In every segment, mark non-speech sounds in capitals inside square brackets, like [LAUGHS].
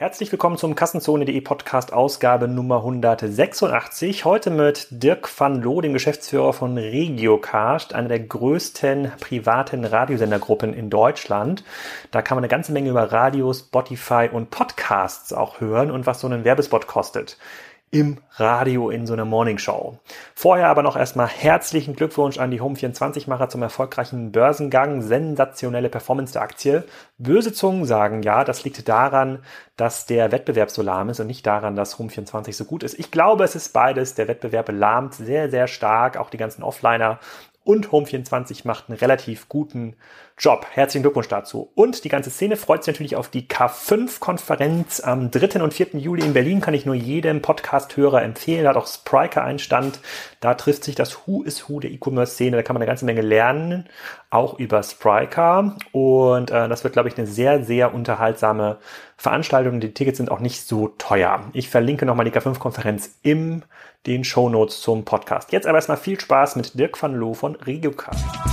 Herzlich willkommen zum Kassenzone.de Podcast Ausgabe Nummer 186. Heute mit Dirk van Loo, dem Geschäftsführer von Regiocast, einer der größten privaten Radiosendergruppen in Deutschland. Da kann man eine ganze Menge über Radio, Spotify und Podcasts auch hören und was so ein Werbespot kostet im Radio in so einer Morningshow. Vorher aber noch erstmal herzlichen Glückwunsch an die Home24-Macher zum erfolgreichen Börsengang. Sensationelle Performance der Aktie. Böse Zungen sagen, ja, das liegt daran, dass der Wettbewerb so lahm ist und nicht daran, dass Home24 so gut ist. Ich glaube, es ist beides. Der Wettbewerb lahmt sehr, sehr stark. Auch die ganzen Offliner und Home24 macht einen relativ guten Job. Herzlichen Glückwunsch dazu. Und die ganze Szene freut sich natürlich auf die K5-Konferenz am 3. und 4. Juli in Berlin. Kann ich nur jedem Podcast-Hörer empfehlen. Da hat auch Spriker einen Stand. Da trifft sich das Who is Who der E-Commerce-Szene. Da kann man eine ganze Menge lernen, auch über Spriker. Und äh, das wird, glaube ich, eine sehr, sehr unterhaltsame Veranstaltung. Die Tickets sind auch nicht so teuer. Ich verlinke nochmal die K5-Konferenz im den Shownotes zum Podcast. Jetzt aber erstmal viel Spaß mit Dirk van Loo von RegioCast.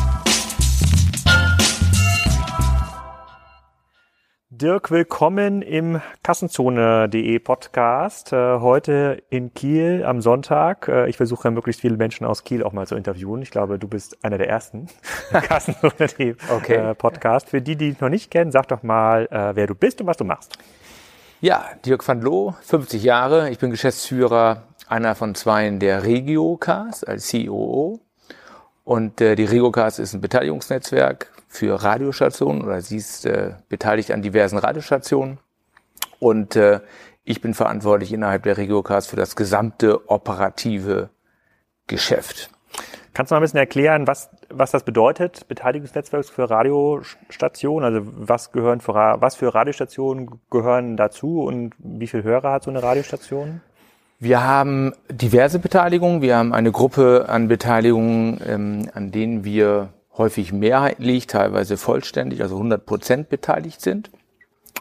Dirk, willkommen im Kassenzone.de Podcast. Äh, heute in Kiel am Sonntag. Äh, ich versuche möglichst viele Menschen aus Kiel auch mal zu interviewen. Ich glaube, du bist einer der ersten [LAUGHS] Kassenzone.de okay. Äh, Podcast. Für die, die dich noch nicht kennen, sag doch mal, wer du bist und was du machst. Ja, Dirk van Loo, 50 Jahre. Ich bin Geschäftsführer einer von zwei der RegioCast als COO. Und äh, die RegioCast ist ein Beteiligungsnetzwerk für Radiostationen oder sie ist äh, beteiligt an diversen Radiostationen. Und äh, ich bin verantwortlich innerhalb der RegioCast für das gesamte operative Geschäft. Kannst du mal ein bisschen erklären, was, was das bedeutet, Beteiligungsnetzwerk für Radiostationen? Also was gehören für, was für Radiostationen gehören dazu und wie viele Hörer hat so eine Radiostation? Wir haben diverse Beteiligungen. Wir haben eine Gruppe an Beteiligungen, ähm, an denen wir häufig mehrheitlich, teilweise vollständig, also 100 Prozent beteiligt sind.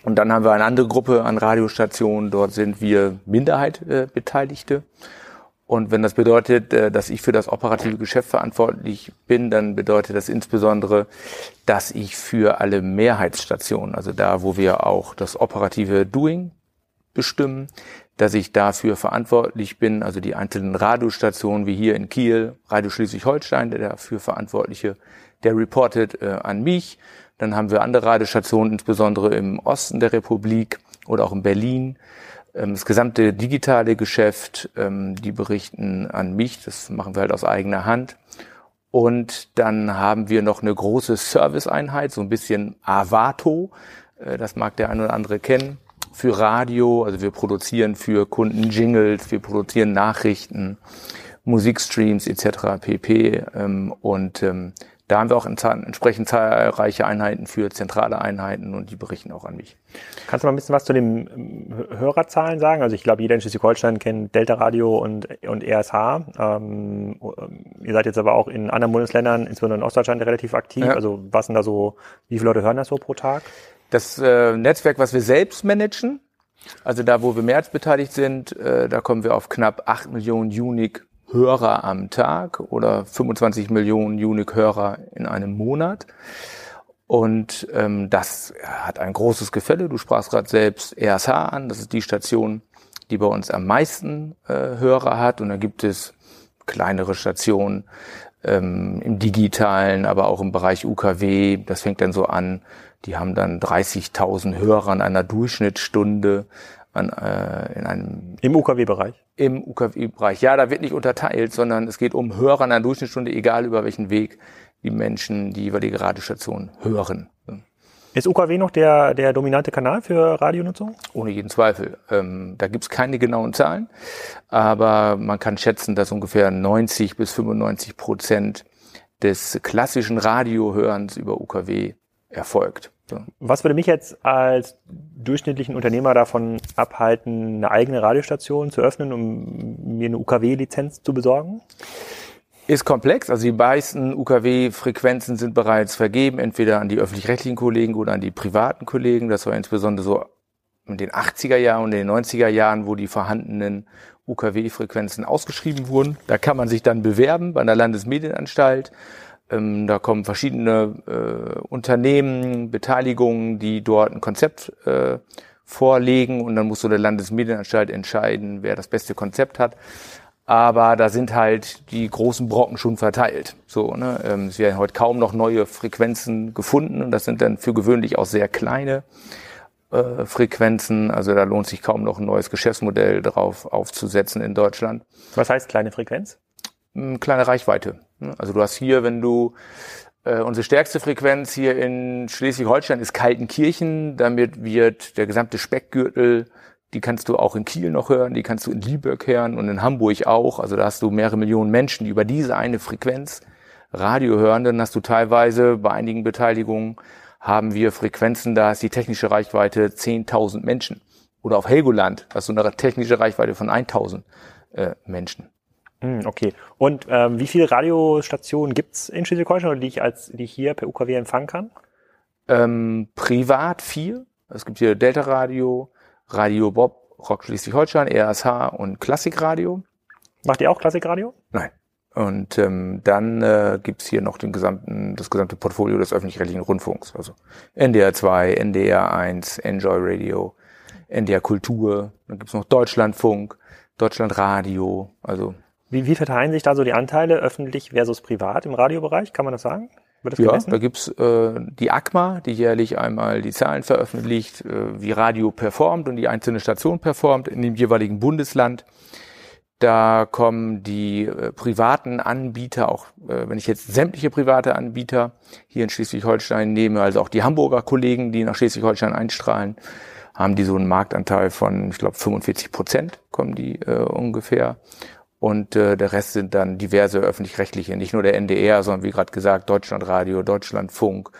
Und dann haben wir eine andere Gruppe an Radiostationen. Dort sind wir Minderheit äh, Beteiligte. Und wenn das bedeutet, äh, dass ich für das operative Geschäft verantwortlich bin, dann bedeutet das insbesondere, dass ich für alle Mehrheitsstationen, also da, wo wir auch das operative Doing bestimmen, dass ich dafür verantwortlich bin, also die einzelnen Radiostationen wie hier in Kiel, Radio Schleswig-Holstein, der dafür Verantwortliche, der reportet äh, an mich. Dann haben wir andere Radiostationen, insbesondere im Osten der Republik oder auch in Berlin. Ähm, das gesamte digitale Geschäft, ähm, die berichten an mich, das machen wir halt aus eigener Hand. Und dann haben wir noch eine große Serviceeinheit, so ein bisschen Avato, äh, das mag der ein oder andere kennen für Radio, also wir produzieren für Kunden Jingles, wir produzieren Nachrichten, Musikstreams etc. pp. Ähm, und ähm, da haben wir auch entsprechend zahlreiche Einheiten für zentrale Einheiten und die berichten auch an mich. Kannst du mal ein bisschen was zu den ähm, Hörerzahlen sagen? Also ich glaube, jeder in Schleswig-Holstein kennt Delta Radio und, und RSH. Ähm, ihr seid jetzt aber auch in anderen Bundesländern, insbesondere in Ostdeutschland, relativ aktiv. Ja. Also was sind da so, wie viele Leute hören das so pro Tag? Das äh, Netzwerk, was wir selbst managen, also da, wo wir mehr als beteiligt sind, äh, da kommen wir auf knapp 8 Millionen Unique Hörer am Tag oder 25 Millionen Unique Hörer in einem Monat. Und ähm, das hat ein großes Gefälle. Du sprachst gerade selbst RSH an. Das ist die Station, die bei uns am meisten äh, Hörer hat. Und da gibt es kleinere Stationen ähm, im digitalen, aber auch im Bereich UKW. Das fängt dann so an die haben dann 30.000 Hörer an einer Durchschnittsstunde an, äh, in einem im UKW-Bereich. Im UKW-Bereich. Ja, da wird nicht unterteilt, sondern es geht um Hörer an einer Durchschnittsstunde, egal über welchen Weg die Menschen die jeweilige Radiostation hören. Ist UKW noch der, der dominante Kanal für Radionutzung? Ohne jeden Zweifel. Ähm, da gibt's keine genauen Zahlen, aber man kann schätzen, dass ungefähr 90 bis 95 Prozent des klassischen Radiohörens über UKW erfolgt. Was würde mich jetzt als durchschnittlichen Unternehmer davon abhalten, eine eigene Radiostation zu öffnen, um mir eine UKW-Lizenz zu besorgen? Ist komplex. Also die meisten UKW-Frequenzen sind bereits vergeben, entweder an die öffentlich-rechtlichen Kollegen oder an die privaten Kollegen. Das war insbesondere so in den 80er Jahren und in den 90er Jahren, wo die vorhandenen UKW-Frequenzen ausgeschrieben wurden. Da kann man sich dann bewerben bei einer Landesmedienanstalt ähm, da kommen verschiedene äh, Unternehmen, Beteiligungen, die dort ein Konzept äh, vorlegen und dann muss so der Landesmedienanstalt entscheiden, wer das beste Konzept hat. Aber da sind halt die großen Brocken schon verteilt. So, ne? Ähm, es werden heute kaum noch neue Frequenzen gefunden und das sind dann für gewöhnlich auch sehr kleine äh, Frequenzen. Also da lohnt sich kaum noch ein neues Geschäftsmodell drauf aufzusetzen in Deutschland. Was heißt kleine Frequenz? Hm, kleine Reichweite. Also du hast hier, wenn du äh, unsere stärkste Frequenz hier in Schleswig-Holstein ist Kaltenkirchen. Damit wird der gesamte Speckgürtel, die kannst du auch in Kiel noch hören, die kannst du in Lübeck hören und in Hamburg auch. Also da hast du mehrere Millionen Menschen, die über diese eine Frequenz Radio hören. Dann hast du teilweise bei einigen Beteiligungen haben wir Frequenzen, da ist die technische Reichweite 10.000 Menschen. Oder auf Helgoland hast du eine technische Reichweite von 1.000 äh, Menschen. Hm, okay. Und ähm, wie viele Radiostationen gibt's in Schleswig-Holstein, die ich als die ich hier per UKW empfangen kann? Ähm, privat vier. Es gibt hier Delta Radio, Radio Bob, Rock Schleswig-Holstein, RSH und Klassikradio. Macht ihr auch Klassikradio? Nein. Und ähm, dann äh, gibt hier noch den gesamten, das gesamte Portfolio des öffentlich-rechtlichen Rundfunks. Also NDR 2, NDR 1, Enjoy Radio, NDR Kultur, dann gibt's noch Deutschlandfunk, Deutschlandradio, also wie, wie verteilen sich da so die Anteile öffentlich versus privat im Radiobereich? Kann man das sagen? Das ja, gemessen? da gibt's äh, die ACMA, die jährlich einmal die Zahlen veröffentlicht, äh, wie Radio performt und die einzelne Station performt in dem jeweiligen Bundesland. Da kommen die äh, privaten Anbieter, auch äh, wenn ich jetzt sämtliche private Anbieter hier in Schleswig-Holstein nehme, also auch die Hamburger Kollegen, die nach Schleswig-Holstein einstrahlen, haben die so einen Marktanteil von, ich glaube, 45 Prozent kommen die äh, ungefähr und äh, der Rest sind dann diverse öffentlich-rechtliche, nicht nur der NDR, sondern wie gerade gesagt Deutschlandradio, Deutschlandfunk,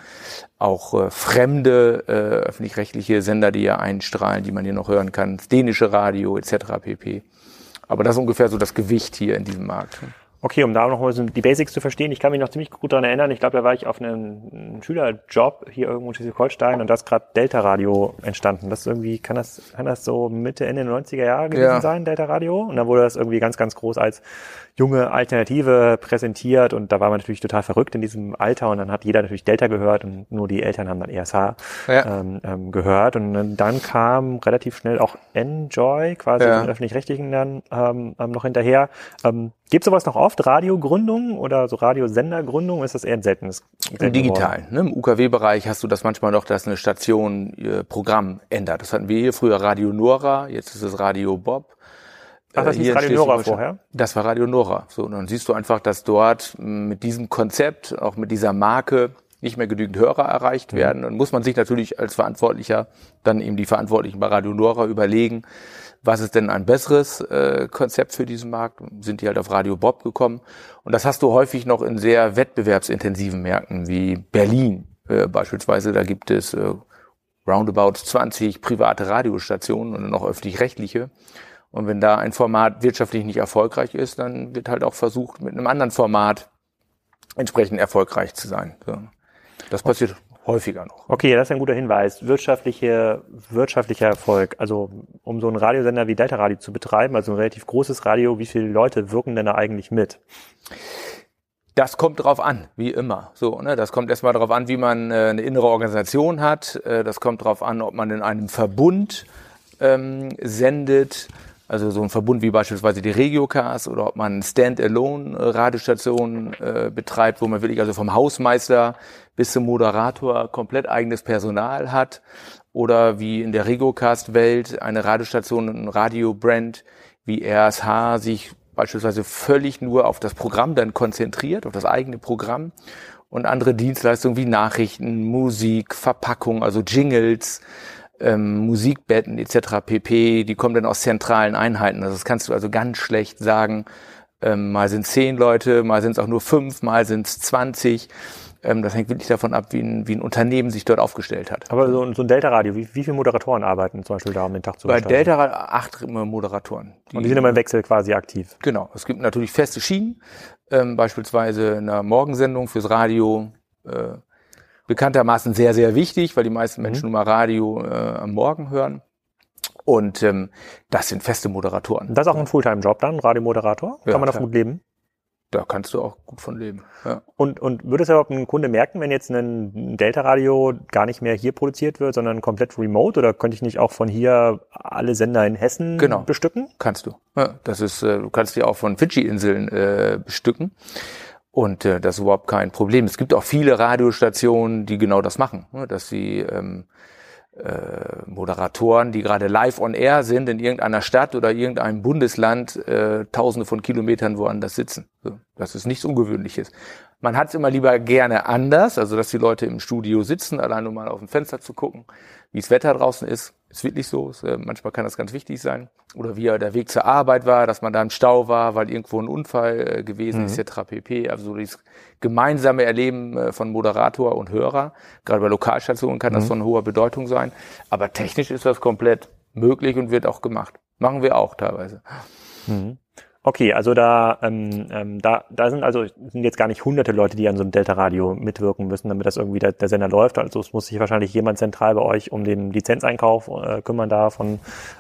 auch äh, fremde äh, öffentlich-rechtliche Sender, die ja einstrahlen, die man hier noch hören kann, dänische Radio etc. pp. Aber das ist ungefähr so das Gewicht hier in diesem Markt. Okay, um da noch mal so die Basics zu verstehen, ich kann mich noch ziemlich gut daran erinnern, ich glaube, da war ich auf einem Schülerjob hier irgendwo in Schleswig-Holstein und da ist gerade Delta Radio entstanden. Das irgendwie, kann das, kann das so Mitte, Ende der 90er Jahre gewesen ja. sein, Delta Radio? Und dann wurde das irgendwie ganz, ganz groß als junge Alternative präsentiert und da war man natürlich total verrückt in diesem Alter und dann hat jeder natürlich Delta gehört und nur die Eltern haben dann ESH ja. ähm, ähm, gehört und dann kam relativ schnell auch Enjoy, quasi ja. den öffentlich-rechtlichen dann ähm, ähm, noch hinterher. Ähm, Gibt sowas noch oft, Radiogründungen oder so Radiosendergründungen? Ist das eher ein seltenes? Im Digitalen. Ne? Im UKW-Bereich hast du das manchmal noch, dass eine Station ihr Programm ändert. Das hatten wir hier früher Radio Nora, jetzt ist es Radio Bob. Ach, das ist Radio Nora vorher? Das war Radio Nora. So, und dann siehst du einfach, dass dort mit diesem Konzept, auch mit dieser Marke, nicht mehr genügend Hörer erreicht mhm. werden. Und muss man sich natürlich als Verantwortlicher dann eben die Verantwortlichen bei Radio Nora überlegen, was ist denn ein besseres äh, Konzept für diesen Markt? Sind die halt auf Radio Bob gekommen? Und das hast du häufig noch in sehr wettbewerbsintensiven Märkten wie Berlin äh, beispielsweise. Da gibt es äh, roundabout 20 private Radiostationen und noch öffentlich-rechtliche. Und wenn da ein Format wirtschaftlich nicht erfolgreich ist, dann wird halt auch versucht, mit einem anderen Format entsprechend erfolgreich zu sein. So. Das passiert häufiger noch. Okay, das ist ein guter Hinweis. Wirtschaftliche, wirtschaftlicher Erfolg. Also um so einen Radiosender wie Delta Radio zu betreiben, also ein relativ großes Radio, wie viele Leute wirken denn da eigentlich mit? Das kommt drauf an, wie immer. So, ne? Das kommt erstmal darauf an, wie man äh, eine innere Organisation hat. Äh, das kommt darauf an, ob man in einem Verbund ähm, sendet also so ein Verbund wie beispielsweise die Regiocars oder ob man Stand-alone-Radiostationen äh, betreibt, wo man wirklich also vom Hausmeister bis zum Moderator komplett eigenes Personal hat. Oder wie in der Regiocast-Welt eine Radiostation ein Radiobrand wie RSH sich beispielsweise völlig nur auf das Programm dann konzentriert, auf das eigene Programm und andere Dienstleistungen wie Nachrichten, Musik, Verpackung, also Jingles, ähm, Musikbetten etc. pp, die kommen dann aus zentralen Einheiten. Also das kannst du also ganz schlecht sagen. Ähm, mal sind zehn Leute, mal sind es auch nur fünf, mal sind es zwanzig. Ähm, das hängt wirklich davon ab, wie ein, wie ein Unternehmen sich dort aufgestellt hat. Aber so, so ein Delta-Radio, wie, wie viele Moderatoren arbeiten zum Beispiel da, um den Tag zu Bei Delta Radio acht Moderatoren. Die, Und die sind immer im Wechsel quasi aktiv. Genau. Es gibt natürlich feste Schienen, ähm, beispielsweise in einer Morgensendung fürs Radio, äh, bekanntermaßen sehr, sehr wichtig, weil die meisten Menschen mhm. nun mal Radio äh, am Morgen hören. Und ähm, das sind feste Moderatoren. Das ist auch ein Fulltime-Job dann, Radiomoderator? Kann ja, man davon gut leben? da kannst du auch gut von leben. Ja. Und, und würde es überhaupt ein Kunde merken, wenn jetzt ein Delta-Radio gar nicht mehr hier produziert wird, sondern komplett remote? Oder könnte ich nicht auch von hier alle Sender in Hessen genau. bestücken? Kannst du. Ja, das ist, äh, du kannst die auch von Fidschi-Inseln äh, bestücken. Und äh, das ist überhaupt kein Problem. Es gibt auch viele Radiostationen, die genau das machen, ne, dass sie ähm, äh, Moderatoren, die gerade live on air sind in irgendeiner Stadt oder irgendeinem Bundesland, äh, tausende von Kilometern woanders sitzen. So, das ist nichts Ungewöhnliches. Man hat es immer lieber gerne anders, also dass die Leute im Studio sitzen, allein nur mal auf dem Fenster zu gucken, wie das Wetter draußen ist. Ist wirklich so. Ist, äh, manchmal kann das ganz wichtig sein. Oder wie der Weg zur Arbeit war, dass man da im Stau war, weil irgendwo ein Unfall äh, gewesen mhm. ist, etc. pp. Also dieses gemeinsame Erleben äh, von Moderator und Hörer. Gerade bei Lokalstationen kann mhm. das von hoher Bedeutung sein. Aber technisch ist das komplett möglich und wird auch gemacht. Machen wir auch teilweise. Mhm. Okay, also da, ähm, ähm, da, da sind also sind jetzt gar nicht hunderte Leute, die an so einem Delta-Radio mitwirken müssen, damit das irgendwie der, der Sender läuft. Also es muss sich wahrscheinlich jemand zentral bei euch um den Lizenzeinkauf äh, kümmern da von,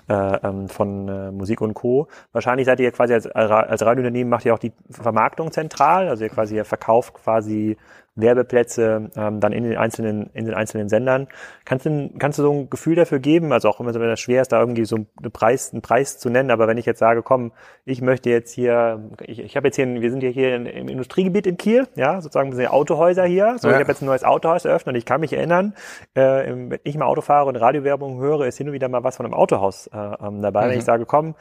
äh, ähm, von äh, Musik und Co. Wahrscheinlich seid ihr quasi als, als Radiounternehmen macht ihr auch die Vermarktung zentral, also ihr quasi ihr verkauft quasi Werbeplätze ähm, dann in den einzelnen in den einzelnen Sendern. Kannst du kannst du so ein Gefühl dafür geben? Also auch immer wenn das schwer ist, da irgendwie so einen Preis einen Preis zu nennen. Aber wenn ich jetzt sage, komm, ich möchte jetzt hier, ich, ich habe jetzt hier, wir sind ja hier in, im Industriegebiet in Kiel, ja, sozusagen sind ja Autohäuser hier. So, ja. ich habe jetzt ein neues Autohaus eröffnet und ich kann mich erinnern, äh, wenn ich mal Auto fahre und Radiowerbung höre, ist hin und wieder mal was von einem Autohaus äh, ähm, dabei. Mhm. Wenn ich sage, komm,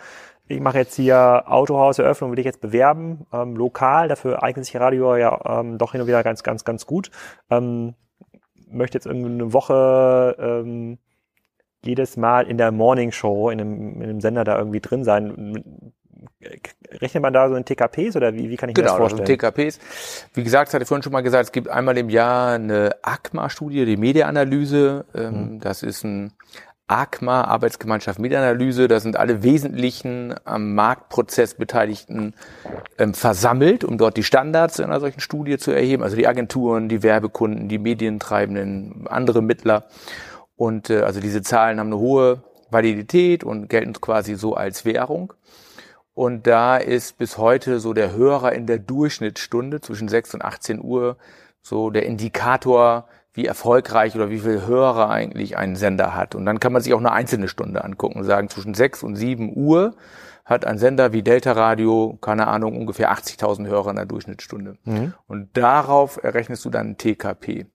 ich mache jetzt hier Autohauseröffnung, will ich jetzt bewerben, ähm, lokal, dafür eignet sich Radio ja ähm, doch hin und wieder ganz, ganz, ganz gut. Ähm, möchte jetzt irgendwie eine Woche ähm, jedes Mal in der Morning Show, in einem, in einem Sender da irgendwie drin sein. Rechnet man da so in TKPs oder wie, wie kann ich genau, mir das vorstellen? Genau, TKPs. Wie gesagt, hatte ich vorhin schon mal gesagt, es gibt einmal im Jahr eine ACMA-Studie, die Mediaanalyse. Ähm, mhm. Das ist ein ACMA, Arbeitsgemeinschaft Mitanalyse, da sind alle wesentlichen am Marktprozess Beteiligten ähm, versammelt, um dort die Standards in einer solchen Studie zu erheben, also die Agenturen, die Werbekunden, die Medientreibenden, andere Mittler. Und äh, also diese Zahlen haben eine hohe Validität und gelten quasi so als Währung. Und da ist bis heute so der Hörer in der Durchschnittsstunde zwischen 6 und 18 Uhr so der Indikator wie erfolgreich oder wie viel Hörer eigentlich ein Sender hat. Und dann kann man sich auch eine einzelne Stunde angucken und sagen, zwischen 6 und 7 Uhr hat ein Sender wie Delta Radio, keine Ahnung, ungefähr 80.000 Hörer in der Durchschnittsstunde. Mhm. Und darauf errechnest du dann TKP.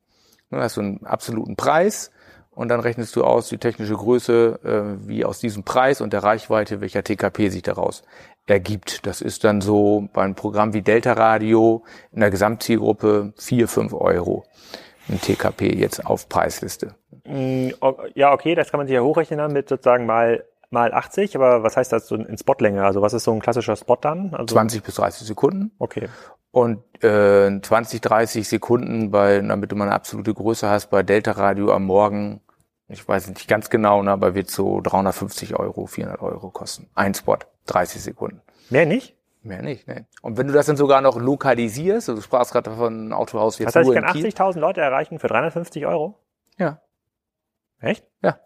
Du hast so einen absoluten Preis und dann rechnest du aus die technische Größe, äh, wie aus diesem Preis und der Reichweite, welcher TKP sich daraus ergibt. Das ist dann so beim Programm wie Delta Radio in der Gesamtzielgruppe 4, 5 Euro ein TKP jetzt auf Preisliste? Mm, ja, okay, das kann man sich ja hochrechnen mit sozusagen mal mal 80, aber was heißt das so in Spotlänge? Also was ist so ein klassischer Spot dann? Also 20 bis 30 Sekunden. Okay. Und äh, 20, 30 Sekunden bei, damit du mal eine absolute Größe hast, bei Delta Radio am Morgen, ich weiß nicht ganz genau, ne, aber wird so 350 Euro, 400 Euro kosten. Ein Spot, 30 Sekunden. Mehr nicht? Mehr nicht, ne. Und wenn du das dann sogar noch lokalisierst, also du sprachst gerade von Autohaus jetzt Das heißt, ich kann 80.000 Leute erreichen für 350 Euro? Ja. Echt? Ja.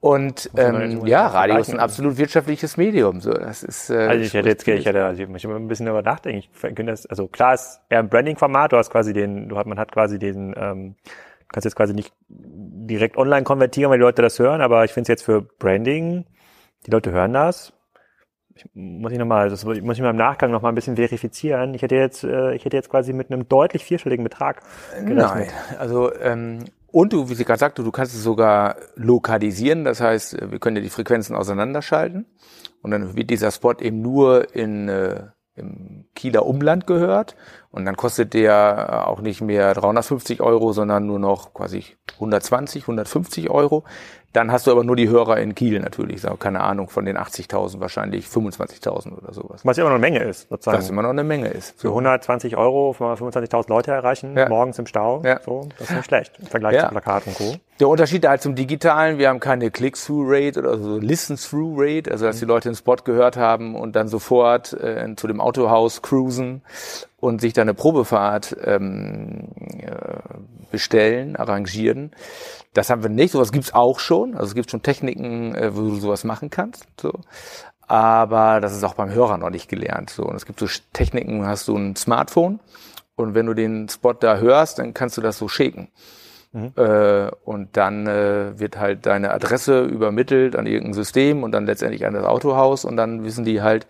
Und ähm, ja, Radio ist ein absolut wirtschaftliches Medium. So, das ist. Äh, also ich hätte jetzt, ich hätte, also ich muss immer ein bisschen darüber nachdenken. Ich finde das, also klar ist eher ein Branding-Format. Du hast quasi den, du hat, man hat quasi den, ähm, kannst jetzt quasi nicht direkt online konvertieren, weil die Leute das hören. Aber ich finde es jetzt für Branding, die Leute hören das muss ich nochmal, das muss ich mal im Nachgang nochmal ein bisschen verifizieren. Ich hätte jetzt, äh, ich hätte jetzt quasi mit einem deutlich vierstelligen Betrag gerechnet. Nein, also ähm, und du, wie sie gerade sagte, du kannst es sogar lokalisieren. Das heißt, wir können ja die Frequenzen auseinanderschalten und dann wird dieser Spot eben nur in äh, im Kieler Umland gehört und dann kostet der auch nicht mehr 350 Euro, sondern nur noch quasi 120, 150 Euro. Dann hast du aber nur die Hörer in Kiel natürlich. Keine Ahnung, von den 80.000 wahrscheinlich 25.000 oder sowas. Was immer noch eine Menge ist, sozusagen. Was immer noch eine Menge ist. Für 120 Euro 25.000 Leute erreichen, ja. morgens im Stau. Ja. So, das ist nicht schlecht im Vergleich ja. zu Plakat und Co. Der Unterschied halt zum Digitalen, wir haben keine Click-Through-Rate oder so Listen-Through-Rate, also dass mhm. die Leute den Spot gehört haben und dann sofort äh, zu dem Autohaus cruisen und sich da eine Probefahrt ähm, äh, bestellen, arrangieren. Das haben wir nicht. Sowas gibt's auch schon. Also es gibt schon Techniken, äh, wo du sowas machen kannst. So. aber das ist auch beim Hörer noch nicht gelernt. So, und es gibt so Techniken, hast du ein Smartphone und wenn du den Spot da hörst, dann kannst du das so schicken. Mhm. Äh, und dann äh, wird halt deine Adresse übermittelt an irgendein System und dann letztendlich an das Autohaus und dann wissen die halt,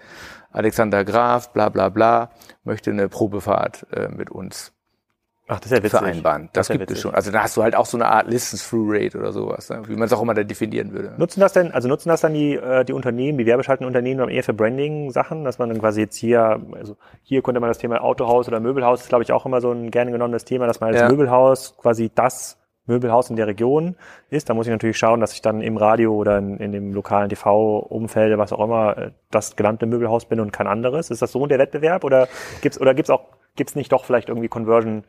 Alexander Graf, bla bla bla, möchte eine Probefahrt äh, mit uns Ach, das ist ja witzig. vereinbaren. Das, das gibt witzig. es schon. Also da hast du halt auch so eine Art Listens-Through-Rate oder sowas, ne? wie man es auch immer da definieren würde. Nutzen das denn, also nutzen das dann die, äh, die Unternehmen, die werbeschaltenden Unternehmen eher für Branding-Sachen, dass man dann quasi jetzt hier, also hier konnte man das Thema Autohaus oder Möbelhaus, ist glaube ich auch immer so ein gerne genommenes Thema, dass man als ja. Möbelhaus quasi das Möbelhaus in der Region ist. Da muss ich natürlich schauen, dass ich dann im Radio oder in, in dem lokalen TV-Umfeld, was auch immer, äh, das gelernte Möbelhaus bin und kein anderes. Ist das so der Wettbewerb oder gibt's oder gibt's auch gibt's nicht doch vielleicht irgendwie Conversion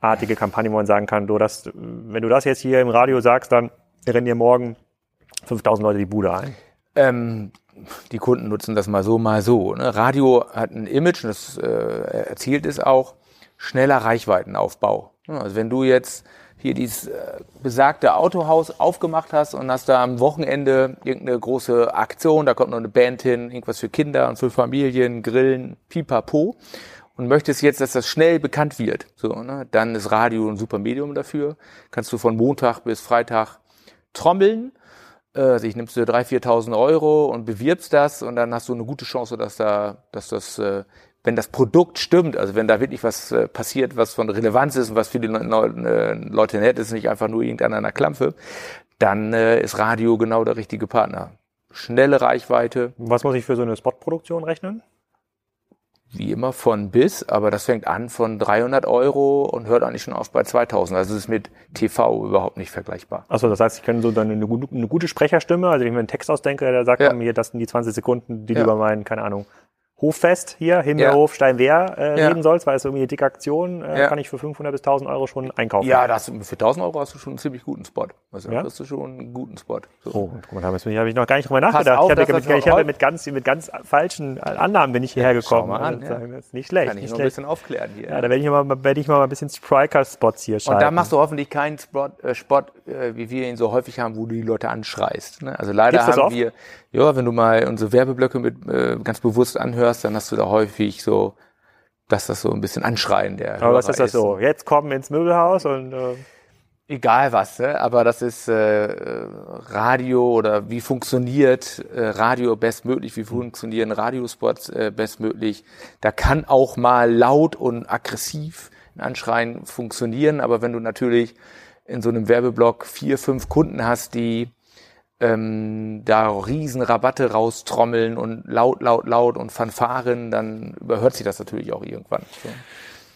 artige Kampagne, wo man sagen kann, du das, wenn du das jetzt hier im Radio sagst, dann rennen dir morgen 5000 Leute die Bude ein. Ähm, die Kunden nutzen das mal so, mal so. Ne? Radio hat ein Image, und das äh, erzielt es auch, schneller Reichweitenaufbau. Also wenn du jetzt hier dieses äh, besagte Autohaus aufgemacht hast und hast da am Wochenende irgendeine große Aktion, da kommt noch eine Band hin, irgendwas für Kinder und für Familien, Grillen, pipapo und möchtest jetzt, dass das schnell bekannt wird, so, ne, dann ist Radio ein super Medium dafür. Kannst du von Montag bis Freitag trommeln. Äh, also ich nimmst dir 3.000, 4.000 Euro und bewirbst das und dann hast du eine gute Chance, dass da, dass das, äh, wenn das Produkt stimmt, also wenn da wirklich was äh, passiert, was von Relevanz ist und was für die äh, Leute nett ist, nicht einfach nur irgendeiner einer Klampfe, dann äh, ist Radio genau der richtige Partner. Schnelle Reichweite. Was muss ich für so eine Spotproduktion rechnen? wie immer von bis, aber das fängt an von 300 Euro und hört eigentlich schon auf bei 2000. Also es ist mit TV überhaupt nicht vergleichbar. Achso, das heißt, ich kann so dann eine, eine gute Sprechersstimme, also wenn ich mir einen Text ausdenke, der sagt ja. mir, das sind die 20 Sekunden, die ja. über meinen, keine Ahnung, Hoffest hier, Himmelhof, ja. Steinwehr äh, ja. reden sollst, weil es irgendwie eine dicke Aktion, äh, ja. kann ich für 500 bis 1000 Euro schon einkaufen. Ja, das, für 1000 Euro hast du schon einen ziemlich guten Spot. Also ja? hast du schon einen guten Spot. So. Oh, guck mal, da habe ich noch gar nicht drüber nachgedacht. Auf, ich habe mit, ich hab mit, ganz, mit ganz falschen Annahmen bin ich hierher gekommen. Schau mal an, ja. Das ist nicht schlecht. Kann ich nicht noch ein bisschen aufklären hier. Ja, da werde ich mal, werde ich mal ein bisschen Striker-Spots hier schalten. Und da machst du hoffentlich keinen Spot, äh, Spot äh, wie wir ihn so häufig haben, wo du die Leute anschreist. Ne? Also leider haben oft? wir, ja, wenn du mal unsere Werbeblöcke mit äh, ganz bewusst anhörst, dann hast du da häufig so, dass das so ein bisschen anschreien der. Aber Hörer was ist das ist. so? Jetzt kommen ins Möbelhaus und äh egal was, ne? aber das ist äh, Radio oder wie funktioniert äh, Radio bestmöglich, wie funktionieren Radiospots äh, bestmöglich. Da kann auch mal laut und aggressiv ein Anschreien funktionieren, aber wenn du natürlich in so einem Werbeblock vier, fünf Kunden hast, die ähm, da riesen Rabatte raustrommeln und laut, laut, laut und Fanfaren, dann überhört sich das natürlich auch irgendwann. So.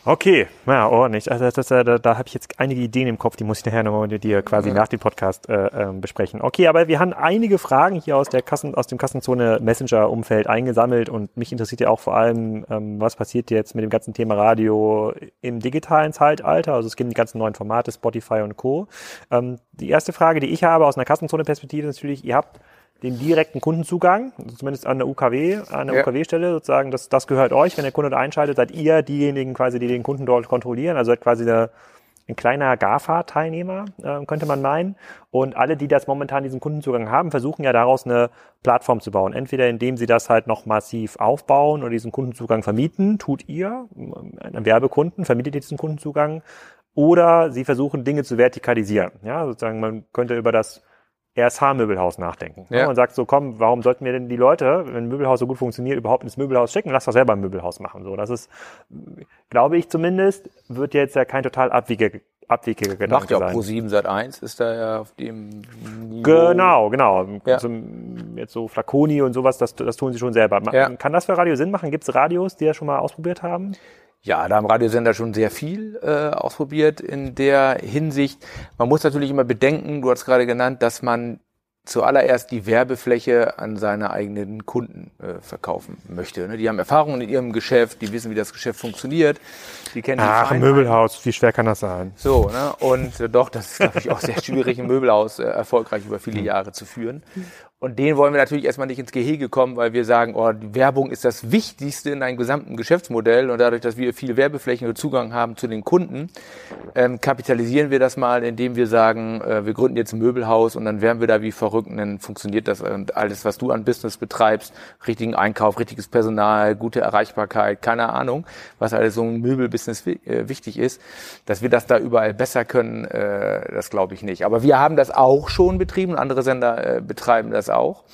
Okay, ja, ordentlich. Also das, das, da, da habe ich jetzt einige Ideen im Kopf, die muss ich nachher nochmal mit dir quasi ja. nach dem Podcast äh, äh, besprechen. Okay, aber wir haben einige Fragen hier aus der Kassen, aus dem Kassenzone Messenger Umfeld eingesammelt und mich interessiert ja auch vor allem, ähm, was passiert jetzt mit dem ganzen Thema Radio im digitalen Zeitalter. Also es gibt die ganzen neuen Formate, Spotify und Co. Ähm, die erste Frage, die ich habe aus einer Kassenzone-Perspektive ist natürlich, ihr habt den direkten Kundenzugang, also zumindest an der UKW, an der ja. UKW-Stelle sozusagen, das, das gehört euch. Wenn der Kunde da einschaltet, seid ihr diejenigen quasi, die den Kunden dort kontrollieren. Also seid quasi der, ein kleiner GAFA-Teilnehmer, äh, könnte man meinen. Und alle, die das momentan diesen Kundenzugang haben, versuchen ja daraus eine Plattform zu bauen. Entweder indem sie das halt noch massiv aufbauen oder diesen Kundenzugang vermieten, tut ihr, ein Werbekunden, vermietet ihr diesen Kundenzugang, oder sie versuchen Dinge zu vertikalisieren. Ja, sozusagen, man könnte über das RSH-Möbelhaus nachdenken. Ja. Man sagt so, komm, warum sollten wir denn die Leute, wenn ein Möbelhaus so gut funktioniert, überhaupt ins Möbelhaus schicken? Lass doch selber ein Möbelhaus machen. So, das ist, glaube ich zumindest, wird jetzt ja kein total abwiegiger abwegiger Gedanke Macht ja auch Pro 7 Sat 1 ist da ja auf dem Niveau. Genau, genau. Ja. Jetzt so Flaconi und sowas, das, das tun sie schon selber. Ja. Kann das für Radio Sinn machen? Gibt es Radios, die das schon mal ausprobiert haben? Ja, da haben Radiosender schon sehr viel äh, ausprobiert in der Hinsicht. Man muss natürlich immer bedenken, du hast gerade genannt, dass man zuallererst die Werbefläche an seine eigenen Kunden äh, verkaufen möchte. Ne? Die haben Erfahrungen in ihrem Geschäft, die wissen, wie das Geschäft funktioniert. Die kennen Ach, ein Möbelhaus, wie schwer kann das sein? So, ne? und äh, doch, das ist, glaube ich, auch sehr schwierig, ein Möbelhaus äh, erfolgreich über viele Jahre zu führen. Und den wollen wir natürlich erstmal nicht ins Gehege kommen, weil wir sagen, oh, die Werbung ist das Wichtigste in einem gesamten Geschäftsmodell. Und dadurch, dass wir viele Werbeflächen und Zugang haben zu den Kunden, ähm, kapitalisieren wir das mal, indem wir sagen, äh, wir gründen jetzt ein Möbelhaus und dann werden wir da wie verrückt und dann funktioniert das. Und alles, was du an Business betreibst, richtigen Einkauf, richtiges Personal, gute Erreichbarkeit, keine Ahnung, was alles so ein Möbelbusiness äh, wichtig ist, dass wir das da überall besser können, äh, das glaube ich nicht. Aber wir haben das auch schon betrieben, andere Sender äh, betreiben das auch.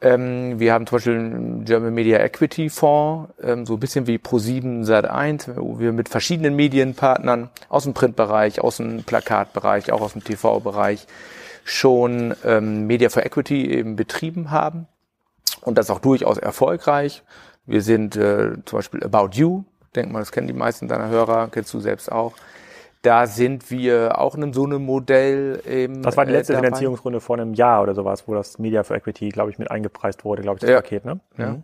Ähm, wir haben zum Beispiel einen German Media Equity Fonds, ähm, so ein bisschen wie Pro7 Sat1, wo wir mit verschiedenen Medienpartnern aus dem Printbereich, aus dem Plakatbereich, auch aus dem TV-Bereich schon ähm, Media for Equity eben betrieben haben und das auch durchaus erfolgreich. Wir sind äh, zum Beispiel About You, denke mal, das kennen die meisten deiner Hörer, kennst du selbst auch da sind wir auch in so einem Modell eben. Das war die letzte äh, Finanzierungsrunde vor einem Jahr oder sowas, wo das Media for Equity, glaube ich, mit eingepreist wurde, glaube ich, das ja. Paket, ne? Ja. Mhm.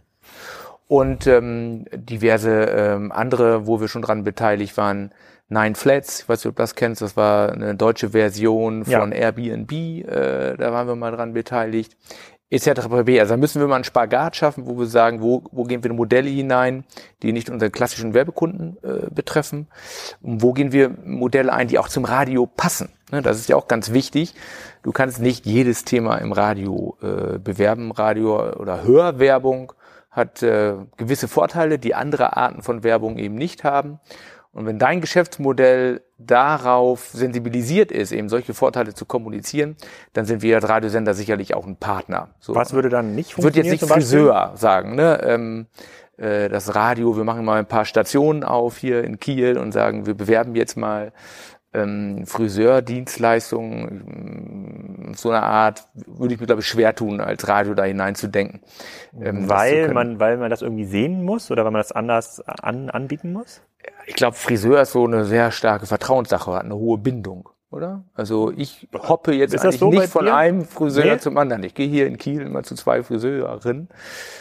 Und ähm, diverse ähm, andere, wo wir schon dran beteiligt waren, Nine Flats, ich weiß nicht, ob du das kennst, das war eine deutsche Version von ja. Airbnb, äh, da waren wir mal dran beteiligt etc. pp. Also müssen wir mal einen Spagat schaffen, wo wir sagen, wo, wo gehen wir in Modelle hinein, die nicht unsere klassischen Werbekunden äh, betreffen und wo gehen wir Modelle ein, die auch zum Radio passen. Ne, das ist ja auch ganz wichtig. Du kannst nicht jedes Thema im Radio äh, bewerben. Radio oder Hörwerbung hat äh, gewisse Vorteile, die andere Arten von Werbung eben nicht haben. Und wenn dein Geschäftsmodell darauf sensibilisiert ist, eben solche Vorteile zu kommunizieren, dann sind wir als Radiosender sicherlich auch ein Partner. So. Was würde dann nicht funktionieren? Würde jetzt nicht Friseur sagen, ne? Ähm, äh, das Radio, wir machen mal ein paar Stationen auf hier in Kiel und sagen, wir bewerben jetzt mal ähm, Friseurdienstleistungen, so eine Art, würde ich mir glaube ich schwer tun, als Radio da hineinzudenken. Ähm, weil man, weil man das irgendwie sehen muss oder weil man das anders an, anbieten muss? Ich glaube, Friseur ist so eine sehr starke Vertrauenssache, hat eine hohe Bindung oder? Also ich hoppe jetzt eigentlich so nicht von dir? einem Friseur nee? zum anderen. Ich gehe hier in Kiel immer zu zwei Friseurinnen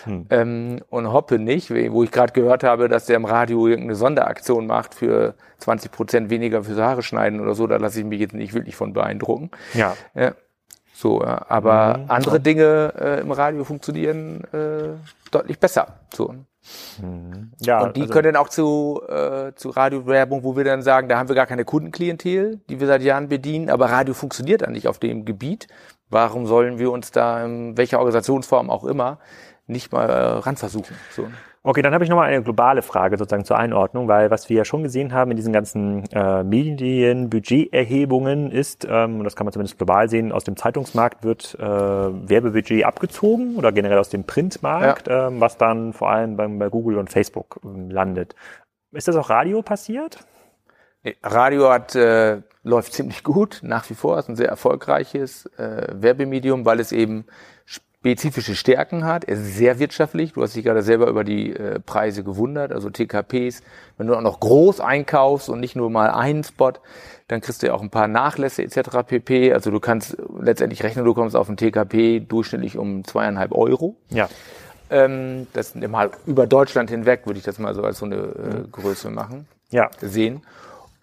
hm. ähm, und hoppe nicht, wo ich gerade gehört habe, dass der im Radio irgendeine Sonderaktion macht für 20 Prozent weniger fürs Haare schneiden oder so. Da lasse ich mich jetzt nicht wirklich von beeindrucken. Ja. ja. So, aber mhm. andere Dinge äh, im Radio funktionieren äh, deutlich besser. So. Mhm. Ja, und die also, können dann auch zu, äh, zu Radiowerbung, wo wir dann sagen, da haben wir gar keine Kundenklientel, die wir seit Jahren bedienen, aber Radio funktioniert dann nicht auf dem Gebiet. Warum sollen wir uns da in welcher Organisationsform auch immer nicht mal äh, ran versuchen? So. Okay, dann habe ich nochmal eine globale Frage sozusagen zur Einordnung, weil was wir ja schon gesehen haben in diesen ganzen äh, Medienbudgeterhebungen ist, ähm, und das kann man zumindest global sehen, aus dem Zeitungsmarkt wird äh, Werbebudget abgezogen oder generell aus dem Printmarkt, ja. ähm, was dann vor allem beim, bei Google und Facebook ähm, landet. Ist das auch Radio passiert? Radio hat äh, läuft ziemlich gut nach wie vor, ist ein sehr erfolgreiches äh, Werbemedium, weil es eben spezifische Stärken hat. Er ist sehr wirtschaftlich. Du hast dich gerade selber über die äh, Preise gewundert, also TKPs. Wenn du auch noch groß einkaufst und nicht nur mal einen Spot, dann kriegst du ja auch ein paar Nachlässe etc. pp. Also du kannst letztendlich rechnen, du kommst auf ein TKP durchschnittlich um zweieinhalb Euro. Ja. Ähm, das mal über Deutschland hinweg würde ich das mal so als so eine äh, mhm. Größe machen. Ja. Sehen.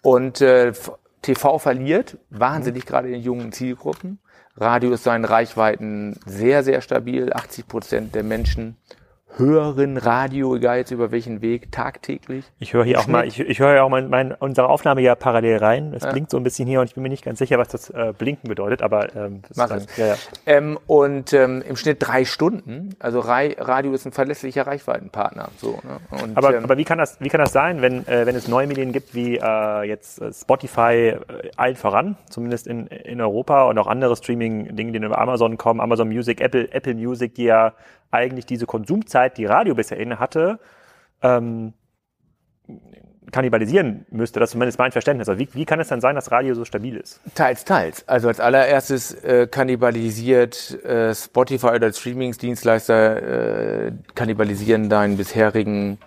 Und äh, TV verliert wahnsinnig mhm. gerade in jungen Zielgruppen. Radio ist seinen Reichweiten sehr, sehr stabil. 80 Prozent der Menschen hören Radio, egal jetzt über welchen Weg, tagtäglich. Ich höre hier auch mal, ich, ich höre ja auch mal mein, unsere Aufnahme ja parallel rein. Es ja. blinkt so ein bisschen hier und ich bin mir nicht ganz sicher, was das äh, Blinken bedeutet, aber ähm, das Mach ist dann, ja, ja. Ähm, und ähm, im Schnitt drei Stunden. Also Ra Radio ist ein verlässlicher Reichweitenpartner. So, ne? und, aber, ähm, aber wie kann das, wie kann das sein, wenn äh, wenn es neue Medien gibt wie äh, jetzt äh, Spotify äh, allen voran, zumindest in in Europa und auch andere Streaming-Dinge, die über Amazon kommen, Amazon Music, Apple Apple Music, die ja eigentlich diese Konsumzeit, die Radio bisher inne hatte, ähm, kannibalisieren müsste. Das ist zumindest mein Verständnis. Also wie, wie kann es dann sein, dass Radio so stabil ist? Teils, teils. Also als allererstes äh, kannibalisiert äh, Spotify oder Streamingsdienstleister äh, kannibalisieren deinen bisherigen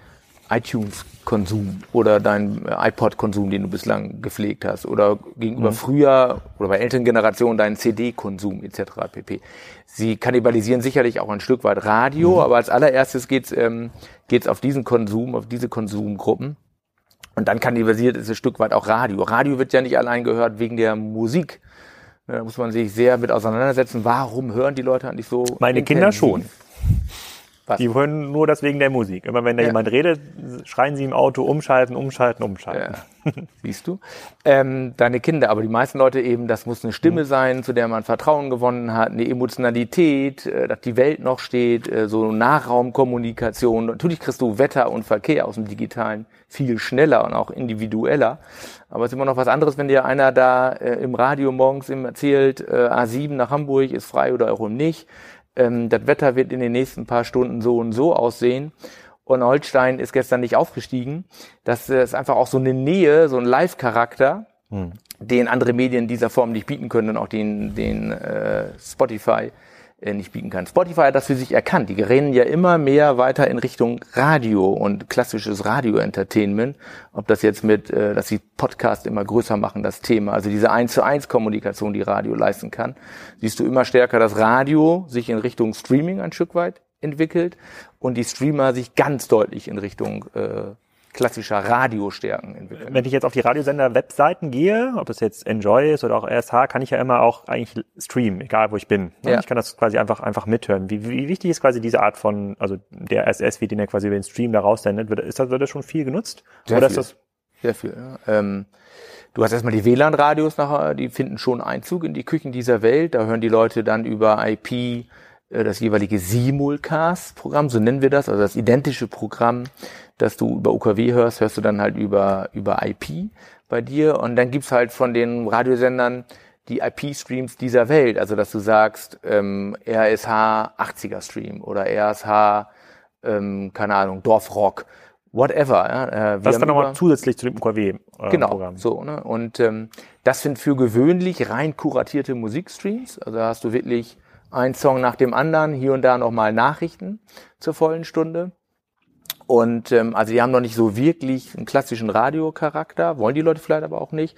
iTunes-Konsum oder dein iPod-Konsum, den du bislang gepflegt hast oder gegenüber mhm. früher oder bei älteren Generationen deinen CD-Konsum etc. pp. Sie kannibalisieren sicherlich auch ein Stück weit Radio, mhm. aber als allererstes geht's ähm, geht's auf diesen Konsum, auf diese Konsumgruppen. Und dann kannibalisiert es ein Stück weit auch Radio. Radio wird ja nicht allein gehört wegen der Musik. Da muss man sich sehr mit auseinandersetzen. Warum hören die Leute eigentlich so? Meine intensiv? Kinder schon. Was? Die hören nur das wegen der Musik. Immer wenn da Ja. jemand redet, schreien sie im Auto umschalten, umschalten, umschalten. Ja. [LAUGHS] Siehst du? Ähm, deine Kinder, aber die meisten Leute eben, das muss eine Stimme sein, zu der man Vertrauen gewonnen hat, eine Emotionalität, äh, dass die Welt noch steht, äh, so Nachraumkommunikation. Natürlich kriegst du Wetter und Verkehr aus dem Digitalen viel schneller und auch individueller. Aber es ist immer noch was anderes, wenn dir einer da äh, im Radio morgens ihm erzählt, äh, A7 nach Hamburg ist frei oder auch nicht. Ähm, das Wetter wird in den nächsten paar Stunden so und so aussehen. Und Holstein ist gestern nicht aufgestiegen. Das ist einfach auch so eine Nähe, so ein Live-Charakter, den andere Medien dieser Form nicht bieten können und auch den, den äh, Spotify äh, nicht bieten kann. Spotify hat das für sich erkannt. Die rennen ja immer mehr weiter in Richtung Radio und klassisches Radio-Entertainment. Ob das jetzt mit, äh, dass sie Podcast immer größer machen, das Thema. Also diese 1 zu 1 Kommunikation, die Radio leisten kann. Siehst du immer stärker, dass Radio sich in Richtung Streaming ein Stück weit entwickelt und die Streamer sich ganz deutlich in Richtung äh, klassischer Radiostärken entwickeln. Wenn ich jetzt auf die Radiosender-Webseiten gehe, ob das jetzt Enjoy ist oder auch RSH, kann ich ja immer auch eigentlich streamen, egal wo ich bin. Ja. Ich kann das quasi einfach, einfach mithören. Wie, wie wichtig ist quasi diese Art von, also der RSS-Feed, den er quasi über den Stream da raussendet, wird, ist das, wird das schon viel genutzt? Sehr oder viel. ist das, Sehr viel. Ja. Ähm, du hast erstmal die WLAN-Radios nachher, die finden schon Einzug in die Küchen dieser Welt. Da hören die Leute dann über IP das jeweilige Simulcast-Programm, so nennen wir das, also das identische Programm, das du über UKW hörst, hörst du dann halt über, über IP bei dir. Und dann gibt's halt von den Radiosendern die IP-Streams dieser Welt, also dass du sagst, ähm, RSH 80er Stream oder RSH, ähm, keine Ahnung, Dorfrock, whatever. Ja. Äh, das ist dann nochmal zusätzlich zu dem UKW-Programm. Genau, so. Ne? Und ähm, das sind für gewöhnlich rein kuratierte Musikstreams. Also da hast du wirklich einen Song nach dem anderen, hier und da nochmal Nachrichten zur vollen Stunde. Und ähm, also die haben noch nicht so wirklich einen klassischen Radiocharakter, wollen die Leute vielleicht aber auch nicht.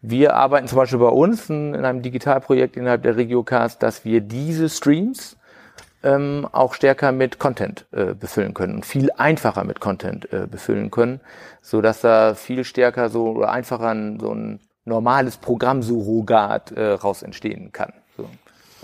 Wir arbeiten zum Beispiel bei uns in, in einem Digitalprojekt innerhalb der Regiocast, dass wir diese Streams ähm, auch stärker mit Content äh, befüllen können und viel einfacher mit Content äh, befüllen können, so dass da viel stärker so oder einfacher ein, so ein normales Programmsurrogat äh, raus entstehen kann.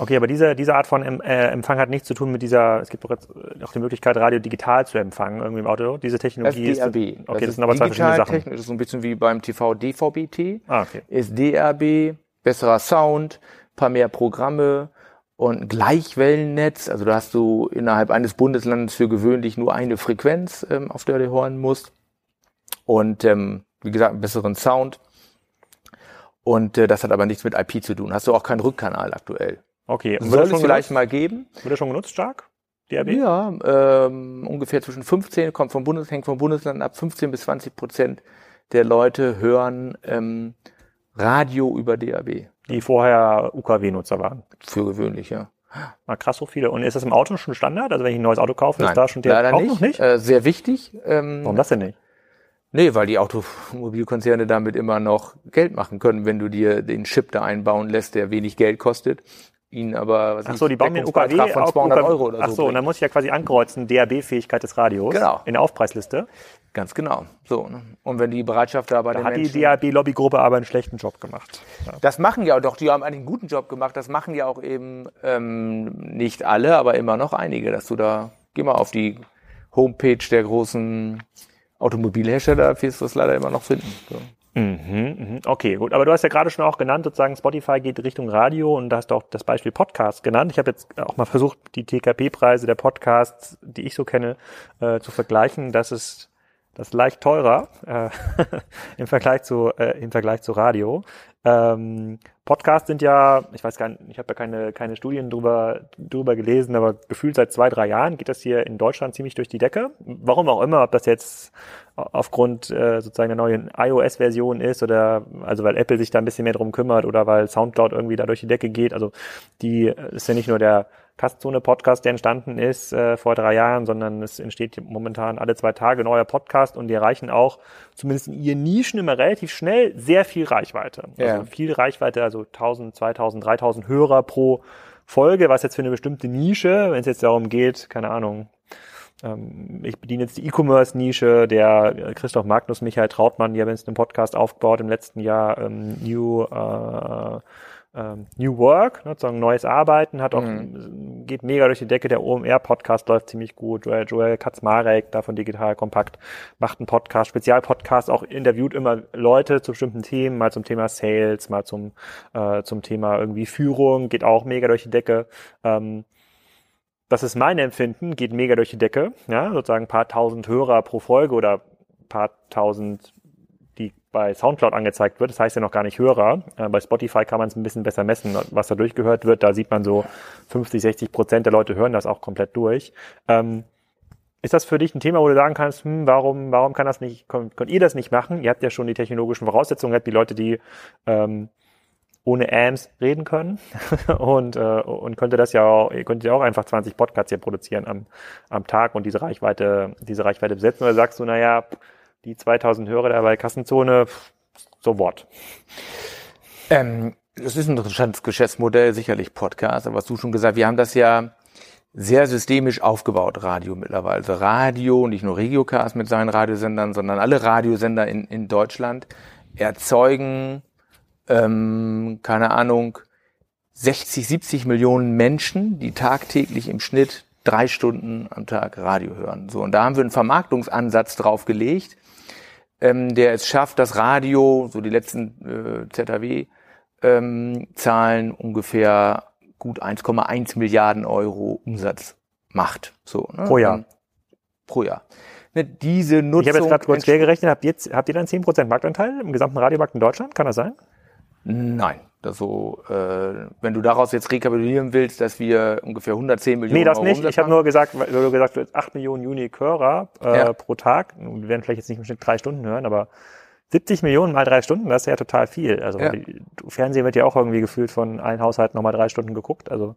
Okay, aber diese, diese Art von äh, Empfang hat nichts zu tun mit dieser, es gibt doch jetzt äh, auch die Möglichkeit, Radio digital zu empfangen, irgendwie im Auto. Diese Technologie ist. Okay, das, sind aber zwei verschiedene Sachen. Technisch, das ist so ein bisschen wie beim TV DVB-T. Ah, okay. Ist DRB, besserer Sound, paar mehr Programme und Gleichwellennetz. Also da hast du innerhalb eines Bundeslandes für gewöhnlich nur eine Frequenz, ähm, auf der du hören musst. Und ähm, wie gesagt, einen besseren Sound. Und äh, das hat aber nichts mit IP zu tun. Hast du auch keinen Rückkanal aktuell. Okay. Und Soll das es schon vielleicht genutzt? mal geben. Wird das schon genutzt stark? DRB? Ja, ähm, ungefähr zwischen 15, kommt vom Bundes, hängt vom Bundesland ab, 15 bis 20 Prozent der Leute hören ähm, Radio über DAB. Die vorher UKW-Nutzer waren. Für gewöhnlich, ja. Ah, krass, so viele. Und ist das im Auto schon Standard? Also wenn ich ein neues Auto kaufe, ist da schon der leider auch nicht. noch nicht? Äh, sehr wichtig. Ähm, Warum das denn nicht? Nee, weil die Automobilkonzerne damit immer noch Geld machen können, wenn du dir den Chip da einbauen lässt, der wenig Geld kostet. Ihnen aber was Ach so, die bauen den UKW von auf 200 UKW. Euro oder so. Ach so, und dann muss ich ja quasi ankreuzen, DAB-Fähigkeit des Radios. Genau. In der Aufpreisliste. Ganz genau. So. Ne? Und wenn die Bereitschaft da bei Da den hat die Menschen DAB-Lobbygruppe aber einen schlechten Job gemacht. Ja. Das machen ja doch, die haben einen guten Job gemacht. Das machen ja auch eben ähm, nicht alle, aber immer noch einige, dass du da, geh mal auf die Homepage der großen Automobilhersteller, wirst du das leider immer noch finden. So. Mhm, mhm. Okay, gut. Aber du hast ja gerade schon auch genannt, sozusagen Spotify geht Richtung Radio und da hast du auch das Beispiel Podcast genannt. Ich habe jetzt auch mal versucht, die TKP-Preise der Podcasts, die ich so kenne, äh, zu vergleichen. Das ist das ist leicht teurer äh, [LAUGHS] im Vergleich zu äh, im Vergleich zu Radio. Ähm, Podcasts sind ja, ich weiß gar nicht, ich habe ja keine keine Studien drüber drüber gelesen, aber gefühlt seit zwei drei Jahren geht das hier in Deutschland ziemlich durch die Decke. Warum auch immer, ob das jetzt aufgrund äh, sozusagen der neuen iOS-Version ist oder also weil Apple sich da ein bisschen mehr drum kümmert oder weil SoundCloud irgendwie da durch die Decke geht. Also die äh, ist ja nicht nur der Kastzone-Podcast, der entstanden ist äh, vor drei Jahren, sondern es entsteht momentan alle zwei Tage neuer Podcast und die erreichen auch zumindest in ihren Nischen immer relativ schnell sehr viel Reichweite. Ja. Also viel Reichweite, also 1000, 2000, 3000 Hörer pro Folge, was jetzt für eine bestimmte Nische, wenn es jetzt darum geht, keine Ahnung, ähm, ich bediene jetzt die E-Commerce-Nische, der Christoph Magnus, Michael Trautmann, die haben jetzt einen Podcast aufgebaut im letzten Jahr, ähm, New äh, ähm, New Work, ne, sozusagen neues Arbeiten, hat auch, mhm. geht mega durch die Decke. Der OMR-Podcast läuft ziemlich gut. Joel, Joel Katzmarek, da von Digital Kompakt, macht einen Podcast, Spezialpodcast, auch interviewt immer Leute zu bestimmten Themen, mal zum Thema Sales, mal zum, äh, zum Thema irgendwie Führung, geht auch mega durch die Decke. Ähm, das ist mein Empfinden, geht mega durch die Decke, ja, sozusagen ein paar tausend Hörer pro Folge oder paar tausend bei Soundcloud angezeigt wird. Das heißt ja noch gar nicht Hörer. Äh, bei Spotify kann man es ein bisschen besser messen, was da durchgehört wird. Da sieht man so 50, 60 Prozent der Leute hören das auch komplett durch. Ähm, ist das für dich ein Thema, wo du sagen kannst, hm, warum, warum kann das nicht, könnt, könnt, ihr das nicht machen? Ihr habt ja schon die technologischen Voraussetzungen, ihr habt die Leute, die ähm, ohne AMS reden können [LAUGHS] und, äh, und könnte das ja auch, ihr könnt ja auch einfach 20 Podcasts hier produzieren am, am Tag und diese Reichweite, diese Reichweite besetzen. Oder sagst du, naja, die 2000 Hörer da bei Kassenzone, so what? Ähm, das ist ein interessantes Geschäftsmodell, sicherlich Podcast, aber was du schon gesagt, wir haben das ja sehr systemisch aufgebaut, Radio mittlerweile. Also Radio, nicht nur Regiocast mit seinen Radiosendern, sondern alle Radiosender in, in Deutschland erzeugen, ähm, keine Ahnung, 60, 70 Millionen Menschen, die tagtäglich im Schnitt drei Stunden am Tag Radio hören. So, und da haben wir einen Vermarktungsansatz drauf gelegt, ähm, der es schafft, das Radio, so die letzten äh, ZHW-Zahlen ähm, ungefähr gut 1,1 Milliarden Euro Umsatz macht. So, ne? Pro Jahr. Pro Jahr. Ne, diese Nutzung. Ich habe jetzt gerade kurz quer gerechnet, habt ihr, habt ihr dann 10% Marktanteil im gesamten Radiomarkt in Deutschland? Kann das sein? Nein. Das so, äh, wenn du daraus jetzt rekapitulieren willst, dass wir ungefähr 110 Millionen. Nee, das Euro nicht. Ich habe nur gesagt, weil du gesagt hast, 8 Millionen Unique-Hörer äh, ja. pro Tag. Wir werden vielleicht jetzt nicht im Schnitt drei Stunden hören, aber 70 Millionen mal drei Stunden, das ist ja total viel. Also ja. die, Fernsehen wird ja auch irgendwie gefühlt von allen Haushalten nochmal drei Stunden geguckt. Also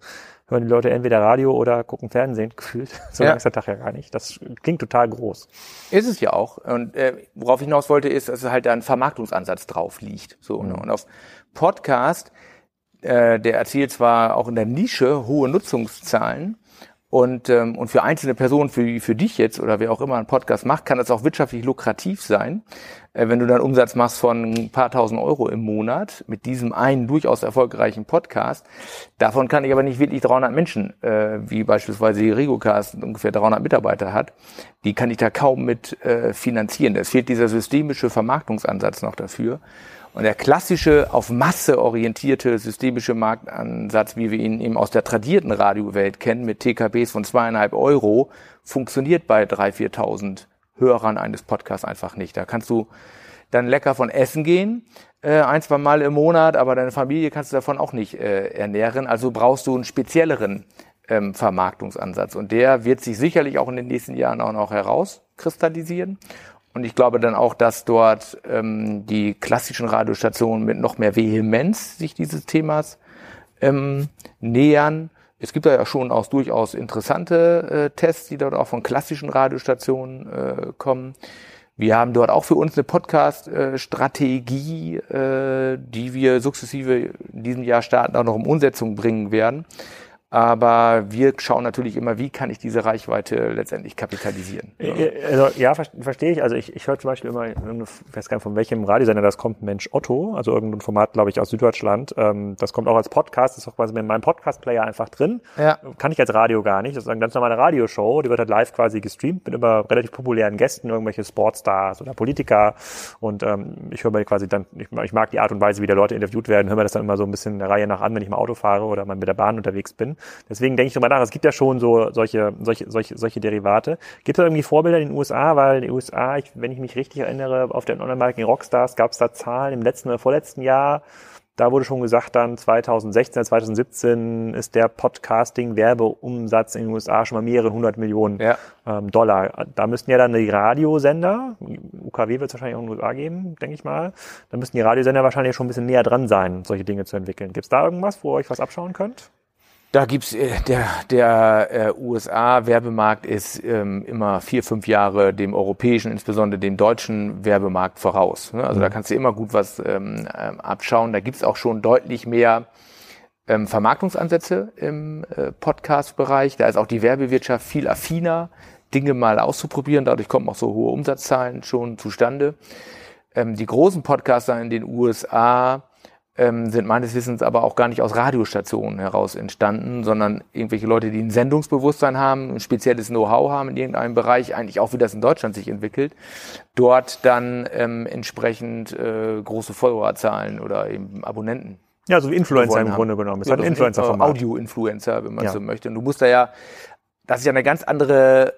hören die Leute entweder Radio oder gucken Fernsehen [LAUGHS] gefühlt. So ja. lang ist der Tag ja gar nicht. Das klingt total groß. Ist es ja auch. Und äh, worauf ich hinaus wollte, ist, dass es halt da ein Vermarktungsansatz drauf liegt. So, ne? mhm. Und auf Podcast, äh, der erzielt zwar auch in der Nische hohe Nutzungszahlen, und, ähm, und für einzelne Personen, für, für dich jetzt oder wer auch immer einen Podcast macht, kann das auch wirtschaftlich lukrativ sein. Äh, wenn du dann Umsatz machst von ein paar tausend Euro im Monat mit diesem einen durchaus erfolgreichen Podcast. Davon kann ich aber nicht wirklich 300 Menschen, äh, wie beispielsweise die Rigocast ungefähr 300 Mitarbeiter hat, die kann ich da kaum mit äh, finanzieren. Es fehlt dieser systemische Vermarktungsansatz noch dafür. Und der klassische, auf Masse orientierte systemische Marktansatz, wie wir ihn eben aus der tradierten Radiowelt kennen, mit TKBs von zweieinhalb Euro, funktioniert bei 3.000, 4.000 Hörern eines Podcasts einfach nicht. Da kannst du dann lecker von essen gehen, äh, ein, zwei Mal im Monat, aber deine Familie kannst du davon auch nicht äh, ernähren. Also brauchst du einen spezielleren ähm, Vermarktungsansatz. Und der wird sich sicherlich auch in den nächsten Jahren auch noch herauskristallisieren. Und ich glaube dann auch, dass dort ähm, die klassischen Radiostationen mit noch mehr Vehemenz sich dieses Themas ähm, nähern. Es gibt da ja schon auch durchaus interessante äh, Tests, die dort auch von klassischen Radiostationen äh, kommen. Wir haben dort auch für uns eine Podcast-Strategie, äh, die wir sukzessive in diesem Jahr starten, auch noch um Umsetzung bringen werden. Aber wir schauen natürlich immer, wie kann ich diese Reichweite letztendlich kapitalisieren. Also, ja, verstehe ich. Also ich, ich höre zum Beispiel immer, ich weiß gar nicht, von welchem Radiosender das kommt, Mensch Otto, also irgendein Format, glaube ich, aus Süddeutschland. Ähm, das kommt auch als Podcast, das ist auch quasi in meinem Podcast-Player einfach drin. Ja. Kann ich als Radio gar nicht. Das ist eine ganz normale Radioshow, die wird halt live quasi gestreamt mit immer relativ populären Gästen, irgendwelche Sportstars oder Politiker. Und ähm, ich höre mir quasi dann, ich, ich mag die Art und Weise, wie da Leute interviewt werden, höre mir das dann immer so ein bisschen in der Reihe nach an, wenn ich mal Auto fahre oder mal mit der Bahn unterwegs bin. Deswegen denke ich drüber nach, es gibt ja schon so solche, solche, solche, solche Derivate. Gibt es irgendwie Vorbilder in den USA? Weil in den USA, ich, wenn ich mich richtig erinnere, auf den Online-Marketing Rockstars gab es da Zahlen im letzten oder vorletzten Jahr. Da wurde schon gesagt, dann 2016, 2017 ist der Podcasting-Werbeumsatz in den USA schon mal mehrere hundert Millionen ja. ähm, Dollar. Da müssten ja dann die Radiosender, UKW wird es wahrscheinlich auch in den USA geben, denke ich mal, da müssten die Radiosender wahrscheinlich schon ein bisschen näher dran sein, solche Dinge zu entwickeln. Gibt es da irgendwas, wo ihr euch was abschauen könnt? Da gibt's äh, der der äh, USA-Werbemarkt ist ähm, immer vier fünf Jahre dem europäischen, insbesondere dem deutschen Werbemarkt voraus. Ne? Also mhm. da kannst du immer gut was ähm, ähm, abschauen. Da gibt's auch schon deutlich mehr ähm, Vermarktungsansätze im äh, Podcast-Bereich. Da ist auch die Werbewirtschaft viel affiner Dinge mal auszuprobieren. Dadurch kommen auch so hohe Umsatzzahlen schon zustande. Ähm, die großen Podcaster in den USA ähm, sind meines Wissens aber auch gar nicht aus Radiostationen heraus entstanden, sondern irgendwelche Leute, die ein Sendungsbewusstsein haben, ein spezielles Know-how haben in irgendeinem Bereich, eigentlich auch wie das in Deutschland sich entwickelt, dort dann ähm, entsprechend äh, große Followerzahlen oder eben Abonnenten. Ja, so wie Influencer im Grunde genommen. Es ja, hat ein Influencer-Format. Audio-Influencer, wenn man ja. so möchte. Und du musst da ja, das ist ja eine ganz andere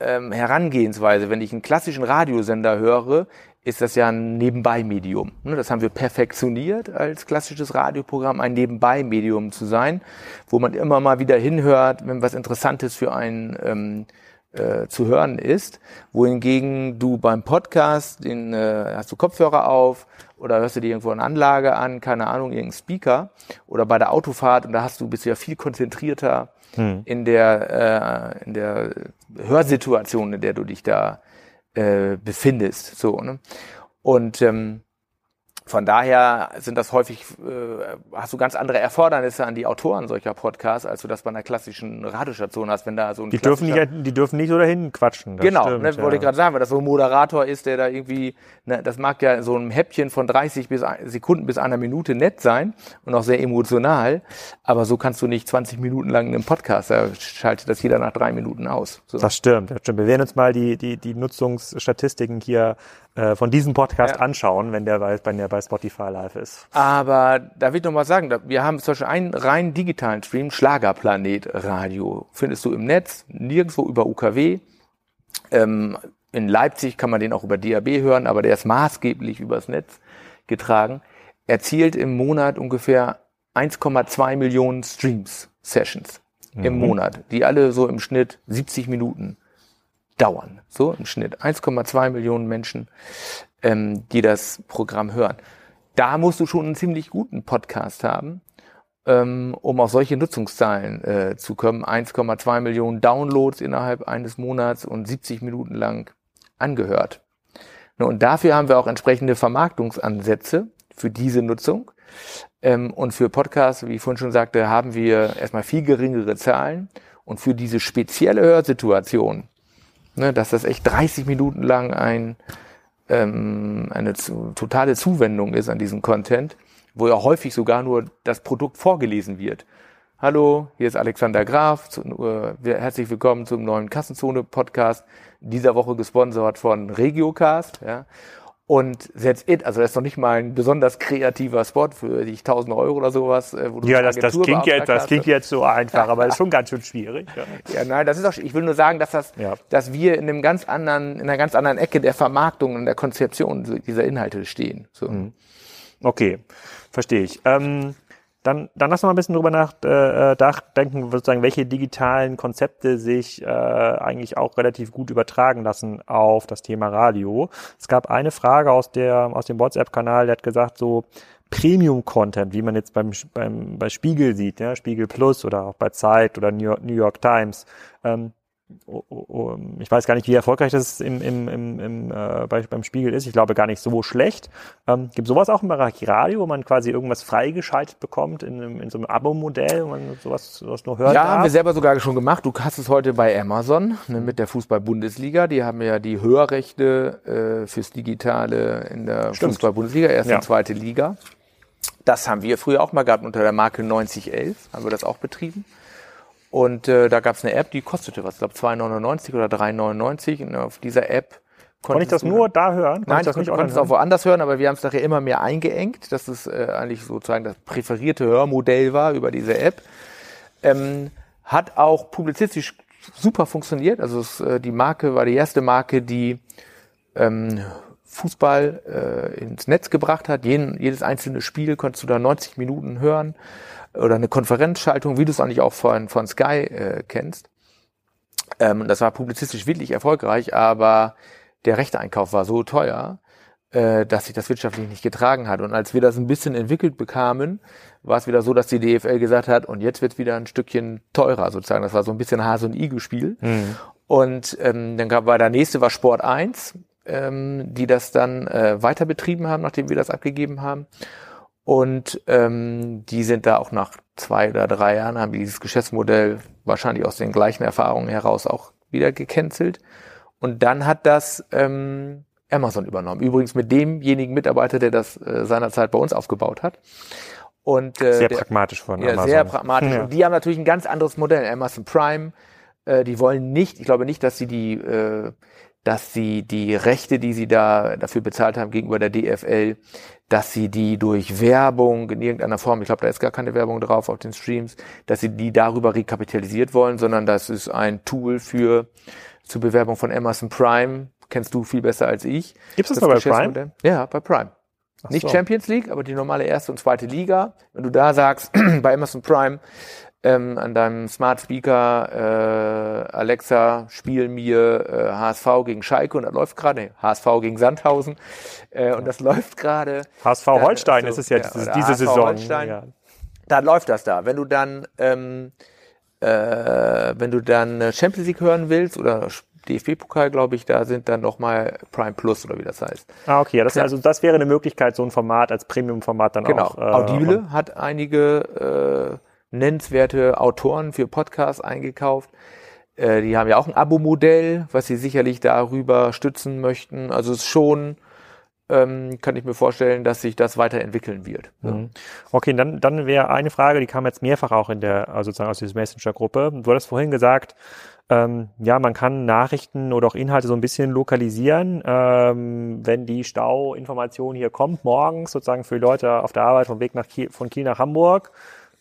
ähm, Herangehensweise. Wenn ich einen klassischen Radiosender höre, ist das ja ein Nebenbei-Medium. Ne, das haben wir perfektioniert als klassisches Radioprogramm, ein Nebenbei-Medium zu sein, wo man immer mal wieder hinhört, wenn was Interessantes für einen ähm, äh, zu hören ist. Wohingegen du beim Podcast, den äh, hast du Kopfhörer auf oder hörst du dir irgendwo eine Anlage an, keine Ahnung, irgendein Speaker oder bei der Autofahrt und da hast du bist du ja viel konzentrierter hm. in der äh, in der Hörsituation, in der du dich da äh, befindest. So, ne? Und ähm, von daher sind das häufig, äh, hast du ganz andere Erfordernisse an die Autoren solcher Podcasts, als du das bei einer klassischen Radiostation hast, wenn da so ein Die dürfen nicht, die dürfen nicht so dahin quatschen. genau, stimmt, ne, ja. wollte ich gerade sagen, weil das so ein Moderator ist, der da irgendwie, ne, das mag ja so ein Häppchen von 30 bis Sekunden bis einer Minute nett sein und auch sehr emotional, aber so kannst du nicht 20 Minuten lang einen Podcast, da schaltet das jeder nach drei Minuten aus. So. Das stimmt, das stimmt. Wir werden uns mal die, die, die Nutzungsstatistiken hier äh, von diesem Podcast ja. anschauen, wenn der bei, wenn der bei Spotify live ist. Aber da will ich noch mal sagen, wir haben zum Beispiel einen rein digitalen Stream, Schlagerplanet Radio. Findest du im Netz, nirgendwo über UKW. Ähm, in Leipzig kann man den auch über DAB hören, aber der ist maßgeblich übers Netz getragen. Erzielt im Monat ungefähr 1,2 Millionen Streams, Sessions mhm. im Monat, die alle so im Schnitt 70 Minuten dauern. So im Schnitt 1,2 Millionen Menschen, ähm, die das Programm hören. Da musst du schon einen ziemlich guten Podcast haben, ähm, um auf solche Nutzungszahlen äh, zu kommen. 1,2 Millionen Downloads innerhalb eines Monats und 70 Minuten lang angehört. Und dafür haben wir auch entsprechende Vermarktungsansätze für diese Nutzung. Ähm, und für Podcasts, wie ich vorhin schon sagte, haben wir erstmal viel geringere Zahlen. Und für diese spezielle Hörsituation ne, dass das echt 30 Minuten lang ein, ähm, eine zu, totale Zuwendung ist an diesen Content, wo ja häufig sogar nur das Produkt vorgelesen wird. Hallo, hier ist Alexander Graf. Zu, äh, herzlich willkommen zum neuen Kassenzone-Podcast. Dieser Woche gesponsert von Regiocast. Ja. Und that's it. Also das ist noch nicht mal ein besonders kreativer Spot für die 1000 Euro oder sowas. Wo du ja, das, das, klingt jetzt, das klingt jetzt so einfach, aber das ist schon ganz schön schwierig. Ja. ja, nein, das ist auch, ich will nur sagen, dass das, ja. dass wir in einem ganz anderen, in einer ganz anderen Ecke der Vermarktung und der Konzeption dieser Inhalte stehen. So. Mhm. Okay, verstehe ich. Ähm, dann, dann lass mal ein bisschen drüber nachdenken, äh, sozusagen, welche digitalen Konzepte sich äh, eigentlich auch relativ gut übertragen lassen auf das Thema Radio. Es gab eine Frage aus der aus dem WhatsApp-Kanal, der hat gesagt, so Premium-Content, wie man jetzt beim, beim bei Spiegel sieht, ja, Spiegel Plus oder auch bei Zeit oder New York, New York Times. Ähm, ich weiß gar nicht, wie erfolgreich das im, im, im, im, äh, bei, beim Spiegel ist. Ich glaube gar nicht so schlecht. Ähm, gibt sowas auch im Bereich Radio, wo man quasi irgendwas freigeschaltet bekommt in, in so einem Abo-Modell, wo man sowas, sowas nur hört? Ja, darf? haben wir selber sogar schon gemacht. Du hast es heute bei Amazon ne, mit der Fußball-Bundesliga. Die haben ja die Hörrechte äh, fürs Digitale in der Fußball-Bundesliga, erste ja. und zweite Liga. Das haben wir früher auch mal gehabt unter der Marke 9011, haben wir das auch betrieben. Und äh, da gab es eine App, die kostete was, ich glaube 2,99 oder 3,99. Und auf dieser App Konnte ich das nur da hören? Konnte Nein, ich das nicht konnte es auch woanders hören, aber wir haben es nachher immer mehr eingeengt, dass es äh, eigentlich sozusagen das präferierte Hörmodell war über diese App. Ähm, hat auch publizistisch super funktioniert. Also es, äh, die Marke war die erste Marke, die ähm, Fußball äh, ins Netz gebracht hat. Jeden, jedes einzelne Spiel konntest du da 90 Minuten hören oder eine Konferenzschaltung, wie du es eigentlich auch von, von Sky äh, kennst. Ähm, das war publizistisch wirklich erfolgreich, aber der Rechteeinkauf war so teuer, äh, dass sich das wirtschaftlich nicht getragen hat. Und als wir das ein bisschen entwickelt bekamen, war es wieder so, dass die DFL gesagt hat, und jetzt wird wieder ein Stückchen teurer sozusagen. Das war so ein bisschen Hase- und Igel-Spiel. Mhm. Und ähm, dann gab, war der nächste war Sport 1, ähm, die das dann äh, weiter betrieben haben, nachdem wir das abgegeben haben. Und ähm, die sind da auch nach zwei oder drei Jahren, haben die dieses Geschäftsmodell wahrscheinlich aus den gleichen Erfahrungen heraus auch wieder gecancelt. Und dann hat das ähm, Amazon übernommen. Übrigens mit demjenigen Mitarbeiter, der das äh, seinerzeit bei uns aufgebaut hat. Und, äh, sehr der, pragmatisch von ja, Amazon. Sehr pragmatisch. [LAUGHS] Ja. Und die haben natürlich ein ganz anderes Modell. Amazon Prime, äh, die wollen nicht, ich glaube nicht, dass sie die, äh, dass sie die Rechte, die sie da dafür bezahlt haben gegenüber der DFL, dass sie die durch Werbung in irgendeiner Form, ich glaube, da ist gar keine Werbung drauf auf den Streams, dass sie die darüber rekapitalisiert wollen, sondern das ist ein Tool für zur Bewerbung von Amazon Prime. Kennst du viel besser als ich. Gibt es das, das bei Prime? Ja, bei Prime. Ach Nicht so. Champions League, aber die normale erste und zweite Liga. Wenn du da sagst, [CLEARS THROAT] bei Amazon Prime, ähm, an deinem Smart Speaker, äh, Alexa, spiel mir äh, HSV gegen Schalke und das läuft gerade, nee, HSV gegen Sandhausen äh, und das läuft gerade. HSV Holstein also, ist es ja, ja diese, diese HSV Saison. Holstein, ja. Da läuft das da. Wenn du dann ähm, äh, wenn du dann Champions League hören willst oder DFB-Pokal, glaube ich, da sind dann nochmal Prime Plus oder wie das heißt. Ah, okay. Ja, das. Also das wäre eine Möglichkeit, so ein Format als Premium-Format dann genau. auch. Genau. Äh, Audible hat einige äh, nennenswerte Autoren für Podcasts eingekauft. Äh, die haben ja auch ein Abo-Modell, was sie sicherlich darüber stützen möchten. Also es ist schon ähm, kann ich mir vorstellen, dass sich das weiterentwickeln wird. Mhm. Okay, dann, dann wäre eine Frage, die kam jetzt mehrfach auch in der, also sozusagen aus dieser Messenger-Gruppe. Du hattest vorhin gesagt, ähm, ja, man kann Nachrichten oder auch Inhalte so ein bisschen lokalisieren, ähm, wenn die Stauinformation hier kommt, morgens sozusagen für Leute auf der Arbeit vom Weg nach Kiel, von Kiel nach Hamburg.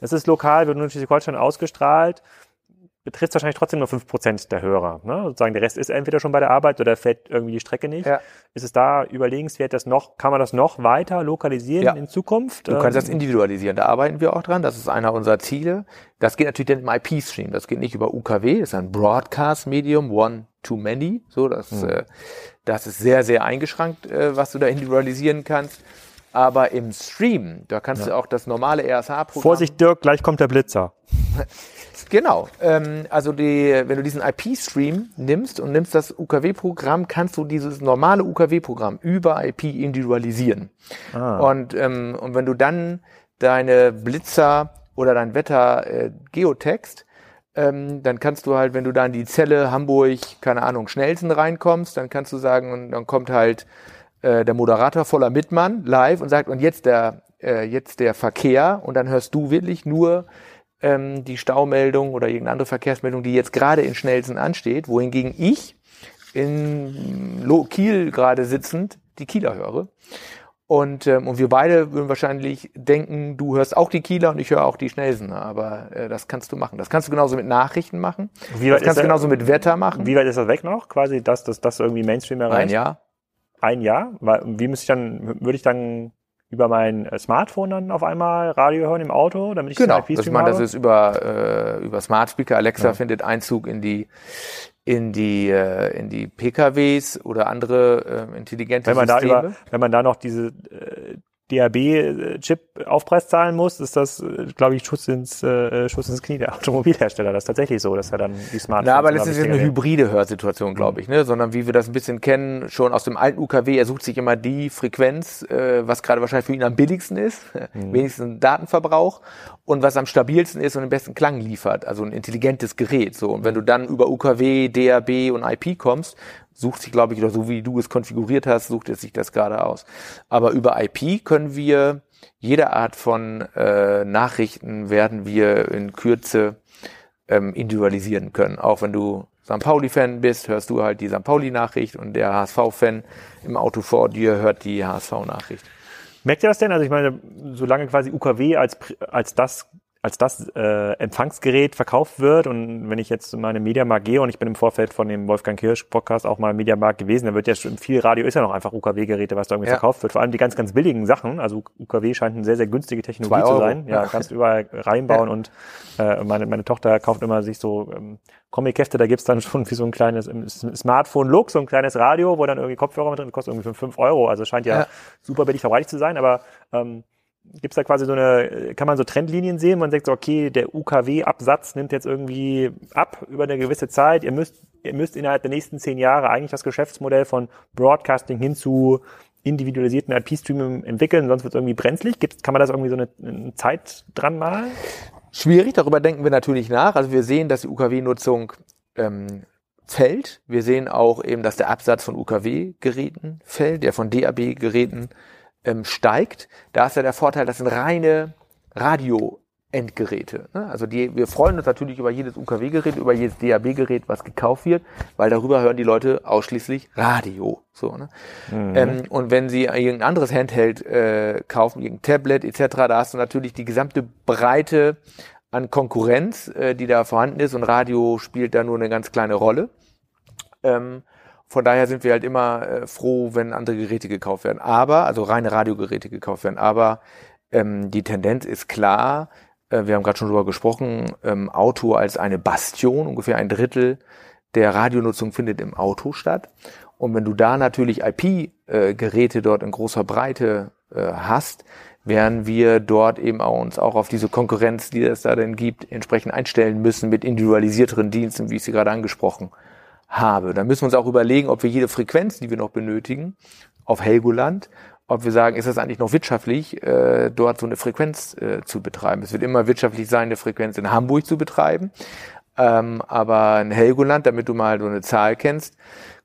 Das ist lokal, wird nur in Schleswig-Holstein ausgestrahlt betrifft wahrscheinlich trotzdem nur fünf Prozent der Hörer. Ne? Sozusagen der Rest ist entweder schon bei der Arbeit oder fährt irgendwie die Strecke nicht. Ja. Ist es da überlegenswert, das noch, kann man das noch weiter lokalisieren ja. in Zukunft? Du kannst das ähm, individualisieren. Da arbeiten wir auch dran. Das ist einer unserer Ziele. Das geht natürlich dann im IP-Stream. Das geht nicht über UKW. Das ist ein Broadcast-Medium, one to many. So, das, mhm. äh, das ist sehr, sehr eingeschränkt, äh, was du da individualisieren kannst. Aber im Stream, da kannst ja. du auch das normale RSH-Programm. Vorsicht, Dirk, gleich kommt der Blitzer. [LAUGHS] Genau. Ähm, also die, wenn du diesen IP-Stream nimmst und nimmst das UKW-Programm, kannst du dieses normale UKW-Programm über IP individualisieren. Ah. Und, ähm, und wenn du dann deine Blitzer oder dein Wetter äh, geotext, ähm, dann kannst du halt, wenn du da in die Zelle Hamburg, keine Ahnung, Schnellsten reinkommst, dann kannst du sagen, und dann kommt halt äh, der Moderator voller Mitmann live und sagt, und jetzt der, äh, jetzt der Verkehr, und dann hörst du wirklich nur ähm, die Staumeldung oder irgendeine andere Verkehrsmeldung, die jetzt gerade in Schnellsen ansteht, wohingegen ich in Kiel gerade sitzend die Kieler höre. Und, ähm, und wir beide würden wahrscheinlich denken, du hörst auch die Kieler und ich höre auch die Schnellsen. Aber äh, das kannst du machen. Das kannst du genauso mit Nachrichten machen. Wie weit das kannst du genauso mit Wetter machen. Wie weit ist das weg noch? Quasi, dass das, das irgendwie Mainstream erreicht? Ein Jahr. Ein Jahr? Wie müsste ich dann, würde ich dann über mein äh, Smartphone dann auf einmal Radio hören im Auto, damit ich genau. das ich meine, das ist über äh, über Smart Speaker Alexa ja. findet Einzug in die in die äh, in die PKWs oder andere äh, intelligente wenn man Systeme. Da über, wenn man da noch diese äh, DAB-Chip-Aufpreis zahlen muss, ist das, äh, glaube ich, Schuss ins, äh, Schuss ins Knie der [LAUGHS] Automobilhersteller. Das ist tatsächlich so, dass er dann die Smartphones... Na, aber das ist jetzt eine hybride Hörsituation, glaube ich, ne? sondern wie wir das ein bisschen kennen, schon aus dem alten UKW, er sucht sich immer die Frequenz, äh, was gerade wahrscheinlich für ihn am billigsten ist, [LAUGHS] mhm. wenigsten Datenverbrauch und was am stabilsten ist und den besten Klang liefert, also ein intelligentes Gerät. So Und wenn du dann über UKW, DAB und IP kommst, sucht sich, glaube ich, oder so wie du es konfiguriert hast, sucht es sich das gerade aus. Aber über IP können wir jede Art von äh, Nachrichten werden wir in Kürze ähm, individualisieren können. Auch wenn du St. Pauli-Fan bist, hörst du halt die St. Pauli-Nachricht und der HSV-Fan im Auto vor dir hört die HSV-Nachricht. Merkt ihr das denn? Also ich meine, solange quasi UKW als, als das als das äh, Empfangsgerät verkauft wird und wenn ich jetzt in meine Mediamarkt gehe und ich bin im Vorfeld von dem Wolfgang Kirsch Podcast auch mal im Mediamarkt gewesen, da wird ja schon viel Radio ist ja noch einfach UKW-Geräte, was da irgendwie ja. verkauft wird. Vor allem die ganz, ganz billigen Sachen. Also UKW scheint eine sehr, sehr günstige Technologie zu sein. Ja, kannst du überall reinbauen ja. und äh, meine, meine Tochter kauft immer sich so ähm, Comic-Hefte, da gibt's dann schon wie so ein kleines Smartphone-Look, so ein kleines Radio, wo dann irgendwie Kopfhörer mit drin kostet irgendwie fünf Euro. Also scheint ja, ja. super billig verbreitet zu sein, aber ähm, Gibt es da quasi so eine, kann man so Trendlinien sehen? Man sagt so, okay, der UKW-Absatz nimmt jetzt irgendwie ab über eine gewisse Zeit. Ihr müsst, ihr müsst innerhalb der nächsten zehn Jahre eigentlich das Geschäftsmodell von Broadcasting hin zu individualisierten IP-Streaming entwickeln, sonst wird es irgendwie brenzlig. Gibt's, kann man das irgendwie so eine, eine Zeit dran malen? Schwierig, darüber denken wir natürlich nach. Also wir sehen, dass die UKW-Nutzung ähm, fällt. Wir sehen auch eben, dass der Absatz von UKW-Geräten fällt, der von DAB-Geräten ähm, steigt. Da ist ja der Vorteil, das sind reine Radio Endgeräte. Ne? Also die, wir freuen uns natürlich über jedes UKW-Gerät, über jedes DAB-Gerät, was gekauft wird, weil darüber hören die Leute ausschließlich Radio. So, ne? Mhm. Ähm, und wenn sie irgendein anderes Handheld äh, kaufen, irgendein Tablet etc., da hast du natürlich die gesamte Breite an Konkurrenz, äh, die da vorhanden ist und Radio spielt da nur eine ganz kleine Rolle. Ähm, von daher sind wir halt immer äh, froh, wenn andere Geräte gekauft werden. Aber, also reine Radiogeräte gekauft werden. Aber ähm, die Tendenz ist klar, äh, wir haben gerade schon drüber gesprochen, ähm, Auto als eine Bastion, ungefähr ein Drittel der Radionutzung findet im Auto statt. Und wenn du da natürlich IP-Geräte äh, dort in großer Breite äh, hast, werden wir dort eben auch uns auch auf diese Konkurrenz, die es da denn gibt, entsprechend einstellen müssen mit individualisierteren Diensten, wie ich sie gerade angesprochen habe. Da müssen wir uns auch überlegen, ob wir jede Frequenz, die wir noch benötigen, auf Helgoland ob wir sagen, ist es eigentlich noch wirtschaftlich, äh, dort so eine Frequenz äh, zu betreiben. Es wird immer wirtschaftlich sein, eine Frequenz in Hamburg zu betreiben. Ähm, aber in Helgoland, damit du mal so eine Zahl kennst,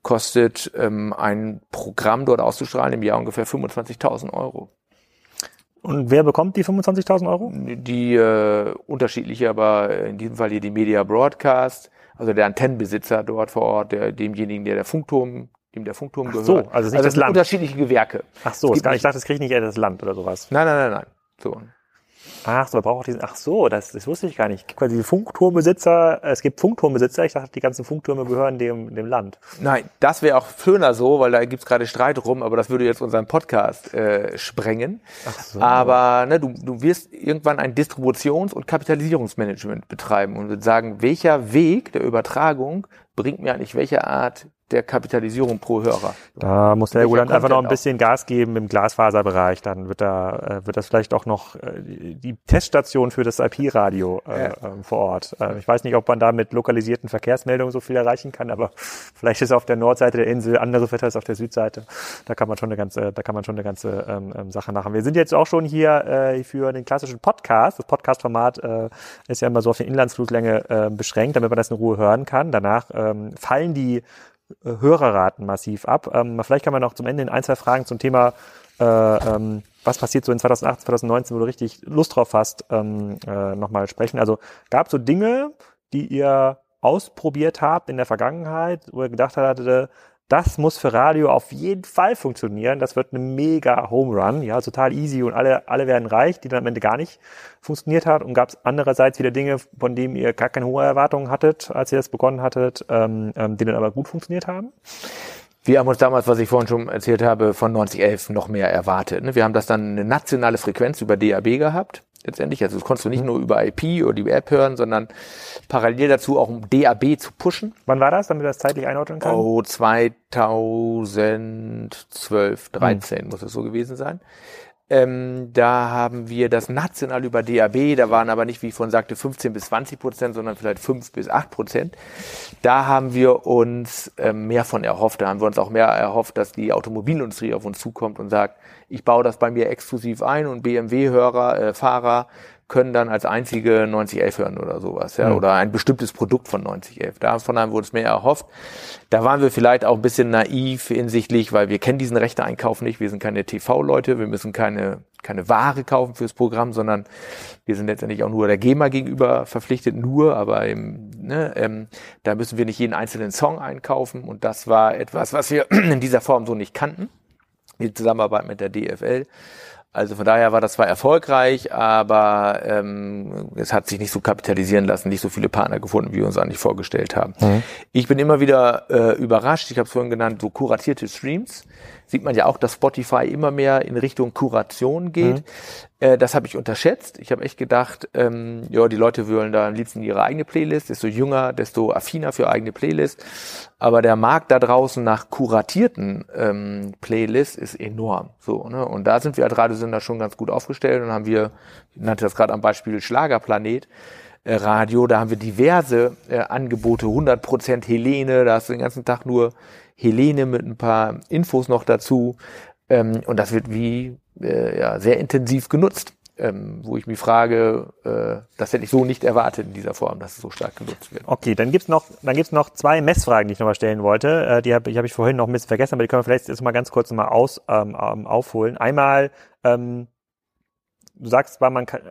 kostet ähm, ein Programm dort auszustrahlen im Jahr ungefähr 25.000 Euro. Und wer bekommt die 25.000 Euro? Die äh, unterschiedliche, aber in diesem Fall hier die Media Broadcast, also der Antennenbesitzer dort vor Ort, der, demjenigen, der der Funkturm dem der Funkturm gehört. So, also nicht also das, das Land. unterschiedliche Gewerke. Ach so, gar, ich dachte, das kriegt nicht eher das Land oder sowas. Nein, nein, nein, nein. So. Ach so, braucht diesen. Ach so, das, das wusste ich gar nicht. Quasi Funkturmbesitzer. Es gibt Funkturmbesitzer. Ich dachte, die ganzen Funktürme gehören dem dem Land. Nein, das wäre auch schöner so, weil da gibt's gerade Streit rum. Aber das würde jetzt unseren Podcast äh, sprengen. Ach so. Aber ne, du du wirst irgendwann ein Distributions- und Kapitalisierungsmanagement betreiben und sagen, welcher Weg der Übertragung bringt mir eigentlich welche Art der Kapitalisierung pro Hörer. Da muss der Helgoland einfach noch ein bisschen Gas geben im Glasfaserbereich. Dann wird da äh, wird das vielleicht auch noch äh, die Teststation für das IP-Radio äh, ja. äh, vor Ort. Äh, ich weiß nicht, ob man da mit lokalisierten Verkehrsmeldungen so viel erreichen kann, aber [LAUGHS] vielleicht ist auf der Nordseite der Insel andere Wetter als auf der Südseite. Da kann man schon eine ganze, da kann man schon eine ganze ähm, ähm, Sache machen. Wir sind jetzt auch schon hier äh, für den klassischen Podcast. Das Podcast-Format äh, ist ja immer so auf die Inlandsflutlänge äh, beschränkt, damit man das in Ruhe hören kann. Danach ähm, fallen die Hörerraten massiv ab. Ähm, vielleicht kann man noch zum Ende in ein, zwei Fragen zum Thema, äh, ähm, was passiert so in 2018, 2019, wo du richtig Lust drauf hast, ähm, äh, nochmal sprechen. Also gab es so Dinge, die ihr ausprobiert habt in der Vergangenheit, wo ihr gedacht hattet, das muss für Radio auf jeden Fall funktionieren. Das wird eine mega Home Run, ja, total easy und alle, alle werden reich, die dann am Ende gar nicht funktioniert hat. Und gab es andererseits wieder Dinge, von denen ihr gar keine hohe Erwartungen hattet, als ihr das begonnen hattet, ähm, ähm, die dann aber gut funktioniert haben? Wir haben uns damals, was ich vorhin schon erzählt habe, von 9011 noch mehr erwartet. Ne? Wir haben das dann eine nationale Frequenz über DAB gehabt letztendlich. Also das konntest du nicht nur über IP oder die App hören, sondern parallel dazu auch um DAB zu pushen. Wann war das, damit du das zeitlich einordnen kannst? Oh, 2012, 13 hm. muss es so gewesen sein. Ähm, da haben wir das national über DAB, da waren aber nicht, wie ich vorhin sagte, 15 bis 20 Prozent, sondern vielleicht 5 bis 8 Prozent. Da haben wir uns ähm, mehr von erhofft. Da haben wir uns auch mehr erhofft, dass die Automobilindustrie auf uns zukommt und sagt, ich baue das bei mir exklusiv ein und BMW-Hörer, äh, Fahrer können dann als einzige 9011 hören oder sowas, ja, mhm. oder ein bestimmtes Produkt von 9011. Davon haben wir uns mehr erhofft. Da waren wir vielleicht auch ein bisschen naiv hinsichtlich, weil wir kennen diesen Rechteeinkauf nicht. Wir sind keine TV-Leute, wir müssen keine, keine Ware kaufen fürs Programm, sondern wir sind letztendlich auch nur der GEMA gegenüber verpflichtet, nur, aber eben, ne, ähm, da müssen wir nicht jeden einzelnen Song einkaufen und das war etwas, was wir [CLEARS THROAT] in dieser Form so nicht kannten. Die Zusammenarbeit mit der DFL. Also von daher war das zwar erfolgreich, aber ähm, es hat sich nicht so kapitalisieren lassen, nicht so viele Partner gefunden, wie wir uns eigentlich vorgestellt haben. Mhm. Ich bin immer wieder äh, überrascht, ich habe es vorhin genannt, so kuratierte Streams sieht man ja auch, dass Spotify immer mehr in Richtung Kuration geht. Mhm. Äh, das habe ich unterschätzt. Ich habe echt gedacht, ähm, ja, die Leute wollen da am liebsten ihre eigene Playlist. Desto jünger, desto affiner für eigene Playlist. Aber der Markt da draußen nach kuratierten ähm, Playlists ist enorm. So, ne? Und da sind wir als Radiosender schon ganz gut aufgestellt und haben wir, ich nannte das gerade am Beispiel Schlagerplanet, äh, Radio, da haben wir diverse äh, Angebote, 100% Helene, da hast du den ganzen Tag nur Helene mit ein paar Infos noch dazu. Ähm, und das wird wie äh, ja, sehr intensiv genutzt. ähm, wo ich mich frage, äh, das hätte ich so nicht erwartet in dieser Form, dass es so stark genutzt wird. Okay, dann gibt's noch, dann gibt's noch zwei Messfragen, die ich nochmal stellen wollte. Äh, die habe ich, hab ich vorhin noch ein bisschen vergessen, aber die können wir vielleicht jetzt mal ganz kurz nochmal aus, ähm, ähm, aufholen. Einmal, ähm, du sagst zwar, man kann,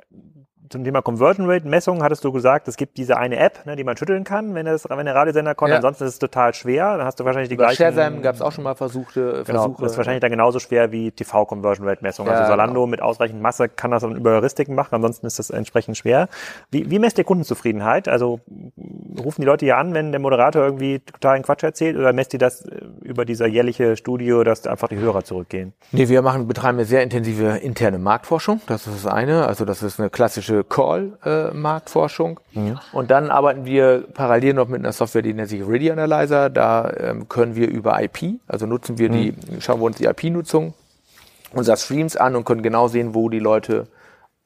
zum Thema Conversion Rate Messung hattest du gesagt, es gibt diese eine App, ne, die man schütteln kann, wenn, das, wenn der Radiosender kommt. Ja. Ansonsten ist es total schwer. Dann hast du wahrscheinlich die Bei gleichen. Shazam gab es auch schon mal Versuchte, genau, Versuche. Das ist wahrscheinlich dann genauso schwer wie TV Conversion Rate Messung. Ja, also Salando genau. mit ausreichend Masse kann das dann über Heuristiken machen. Ansonsten ist das entsprechend schwer. Wie, wie messt ihr Kundenzufriedenheit? Also rufen die Leute hier an, wenn der Moderator irgendwie totalen Quatsch erzählt oder messt ihr das äh, über dieser jährliche Studio, dass einfach die Hörer zurückgehen? Nee, wir machen, betreiben eine sehr intensive interne Marktforschung. Das ist das eine. Also das ist eine klassische Call- äh, Marktforschung. Ja. Und dann arbeiten wir parallel noch mit einer Software, die nennt sich Ready Analyzer. Da ähm, können wir über IP, also nutzen wir die, mhm. schauen wir uns die IP-Nutzung unserer Streams an und können genau sehen, wo die Leute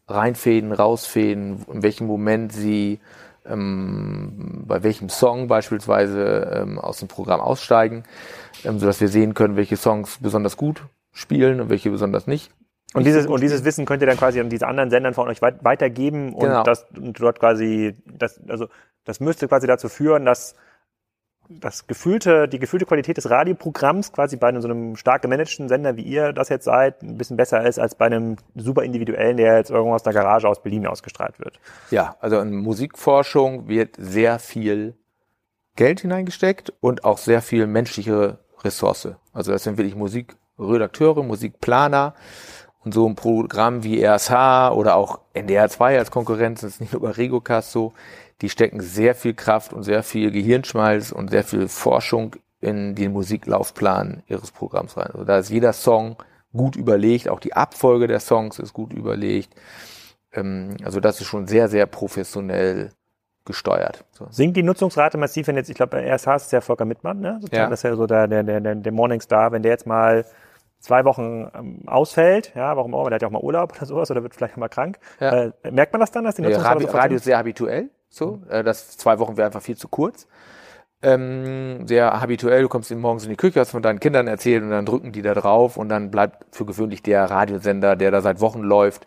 reinfäden, rausfäden, in welchem Moment sie ähm, bei welchem Song beispielsweise ähm, aus dem Programm aussteigen, ähm, sodass wir sehen können, welche Songs besonders gut spielen und welche besonders nicht. Und dieses, und dieses Wissen könnt ihr dann quasi an diese anderen Sendern von euch weitergeben und genau. das und dort quasi, das, also das müsste quasi dazu führen, dass das gefühlte, die gefühlte Qualität des Radioprogramms quasi bei einem so einem stark gemanagten Sender, wie ihr das jetzt seid, ein bisschen besser ist als bei einem super individuellen, der jetzt irgendwo aus der Garage aus Berlin ausgestrahlt wird. Ja, also in Musikforschung wird sehr viel Geld hineingesteckt und auch sehr viel menschliche Ressource. Also das sind wirklich Musikredakteure, Musikplaner, und so ein Programm wie RSH oder auch NDR2 als Konkurrenz, das ist nicht nur bei Regocast so, die stecken sehr viel Kraft und sehr viel Gehirnschmalz und sehr viel Forschung in den Musiklaufplan ihres Programms rein. Also da ist jeder Song gut überlegt, auch die Abfolge der Songs ist gut überlegt. Ähm, also das ist schon sehr, sehr professionell gesteuert. So. Sinkt die Nutzungsrate massiv, wenn jetzt, ich glaube, bei RSH ist ja Volker Mittmann, ne? Sozusagen, ja. Das ist ja so der, der, der, der Morningstar, wenn der jetzt mal zwei Wochen ähm, ausfällt, ja, warum auch, der hat ja auch mal Urlaub oder sowas oder wird vielleicht mal krank. Ja. Äh, merkt man das dann, dass die Nutzungsrate ja, Radio ist sehr habituell, so, mhm. äh, das zwei Wochen wäre einfach viel zu kurz. Ähm, sehr habituell, du kommst morgens in die Küche, hast von deinen Kindern erzählt und dann drücken die da drauf und dann bleibt für gewöhnlich der Radiosender, der da seit Wochen läuft,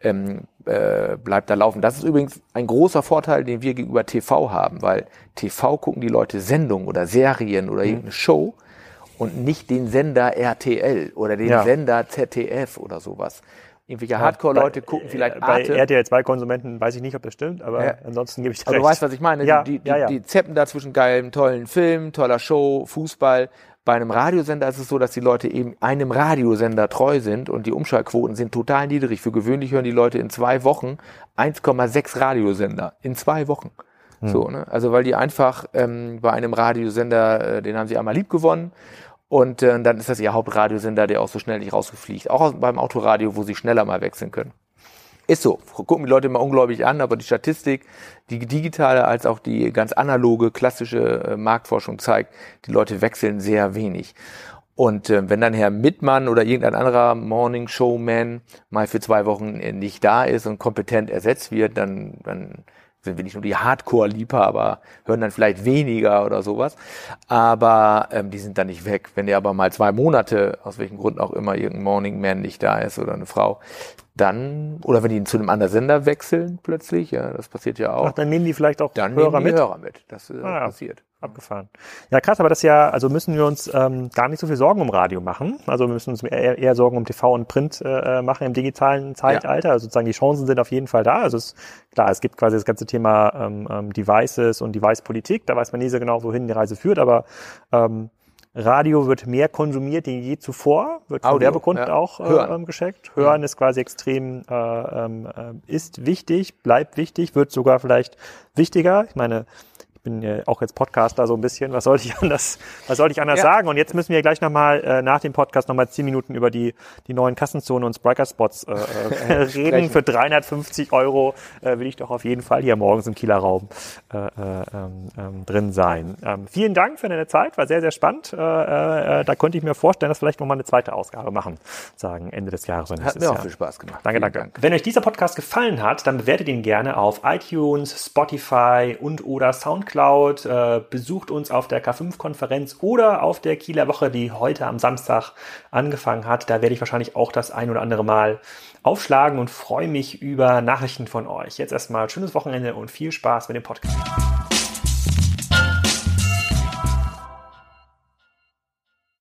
ähm, äh, bleibt da laufen. Das ist übrigens ein großer Vorteil, den wir gegenüber TV haben, weil TV gucken die Leute Sendungen oder Serien oder mhm. irgendeine Show und nicht den Sender RTL oder den ja. Sender ZDF oder sowas. Irgendwelche Hardcore-Leute gucken vielleicht Bei Arte. RTL 2-Konsumenten weiß ich nicht, ob das stimmt, aber ja. ansonsten gebe ich dir recht. Aber du weißt, was ich meine. Ja, die, die, ja, ja. die zeppen da zwischen geilen, tollen Film, toller Show, Fußball. Bei einem Radiosender ist es so, dass die Leute eben einem Radiosender treu sind und die Umschaltquoten sind total niedrig. Für gewöhnlich hören die Leute in zwei Wochen 1,6 Radiosender. In zwei Wochen. Hm. So, ne? Also weil die einfach ähm, bei einem Radiosender, äh, den haben sie einmal lieb gewonnen und äh, dann ist das ihr Hauptradiosender, der auch so schnell nicht rausgefliegt. Auch beim Autoradio, wo sie schneller mal wechseln können. Ist so. Gucken die Leute immer ungläubig an, aber die Statistik, die digitale als auch die ganz analoge, klassische äh, Marktforschung zeigt, die Leute wechseln sehr wenig. Und äh, wenn dann Herr Mittmann oder irgendein anderer Morning Showman mal für zwei Wochen äh, nicht da ist und kompetent ersetzt wird, dann, dann sind wir nicht nur die Hardcore-Liebhaber, hören dann vielleicht weniger oder sowas, aber ähm, die sind dann nicht weg. Wenn der aber mal zwei Monate, aus welchem Grund auch immer, irgendein Morning Man nicht da ist oder eine Frau, dann, oder wenn die zu einem anderen Sender wechseln plötzlich, ja, das passiert ja auch. Ach, dann nehmen die vielleicht auch dann Hörer mit? Hörer mit. Das äh, ah, passiert. Abgefahren. Ja, krass, aber das ja, also müssen wir uns ähm, gar nicht so viel Sorgen um Radio machen. Also wir müssen uns eher, eher Sorgen um TV und Print äh, machen im digitalen Zeitalter. Ja. Also sozusagen die Chancen sind auf jeden Fall da. Also es, klar, es gibt quasi das ganze Thema ähm, ähm, Devices und Device-Politik. Da weiß man nie so genau, wohin die Reise führt, aber ähm, Radio wird mehr konsumiert denn je zuvor, wird von Werbekunden ja. auch äh, ähm, gescheckt. Hören ja. ist quasi extrem, äh, ähm, äh, ist wichtig, bleibt wichtig, wird sogar vielleicht wichtiger. Ich meine, bin ja auch jetzt Podcaster so ein bisschen. Was sollte ich [LAUGHS] anders, was sollte ich anders ja. sagen? Und jetzt müssen wir gleich nochmal äh, nach dem Podcast nochmal zehn Minuten über die, die neuen Kassenzone und Spriker-Spots äh, äh, [LAUGHS] reden. Für 350 Euro äh, will ich doch auf jeden Fall hier morgens im Kieler Raum äh, äh, ähm, ähm, drin sein. Ähm, vielen Dank für deine Zeit, war sehr, sehr spannend. Äh, äh, da könnte ich mir vorstellen, dass vielleicht nochmal eine zweite Ausgabe machen, sagen Ende des Jahres. Und Hat mir auch viel Spaß gemacht. Danke, danke. Dank. Wenn euch dieser Podcast gefallen hat, dann bewertet ihn gerne auf iTunes, Spotify und oder Soundcloud Soundcloud, äh, besucht uns auf der K5-Konferenz oder auf der Kieler Woche, die heute am Samstag angefangen hat. Da werde ich wahrscheinlich auch das ein oder andere Mal aufschlagen und freue mich über Nachrichten von euch. Jetzt erstmal schönes Wochenende und viel Spaß mit dem Podcast.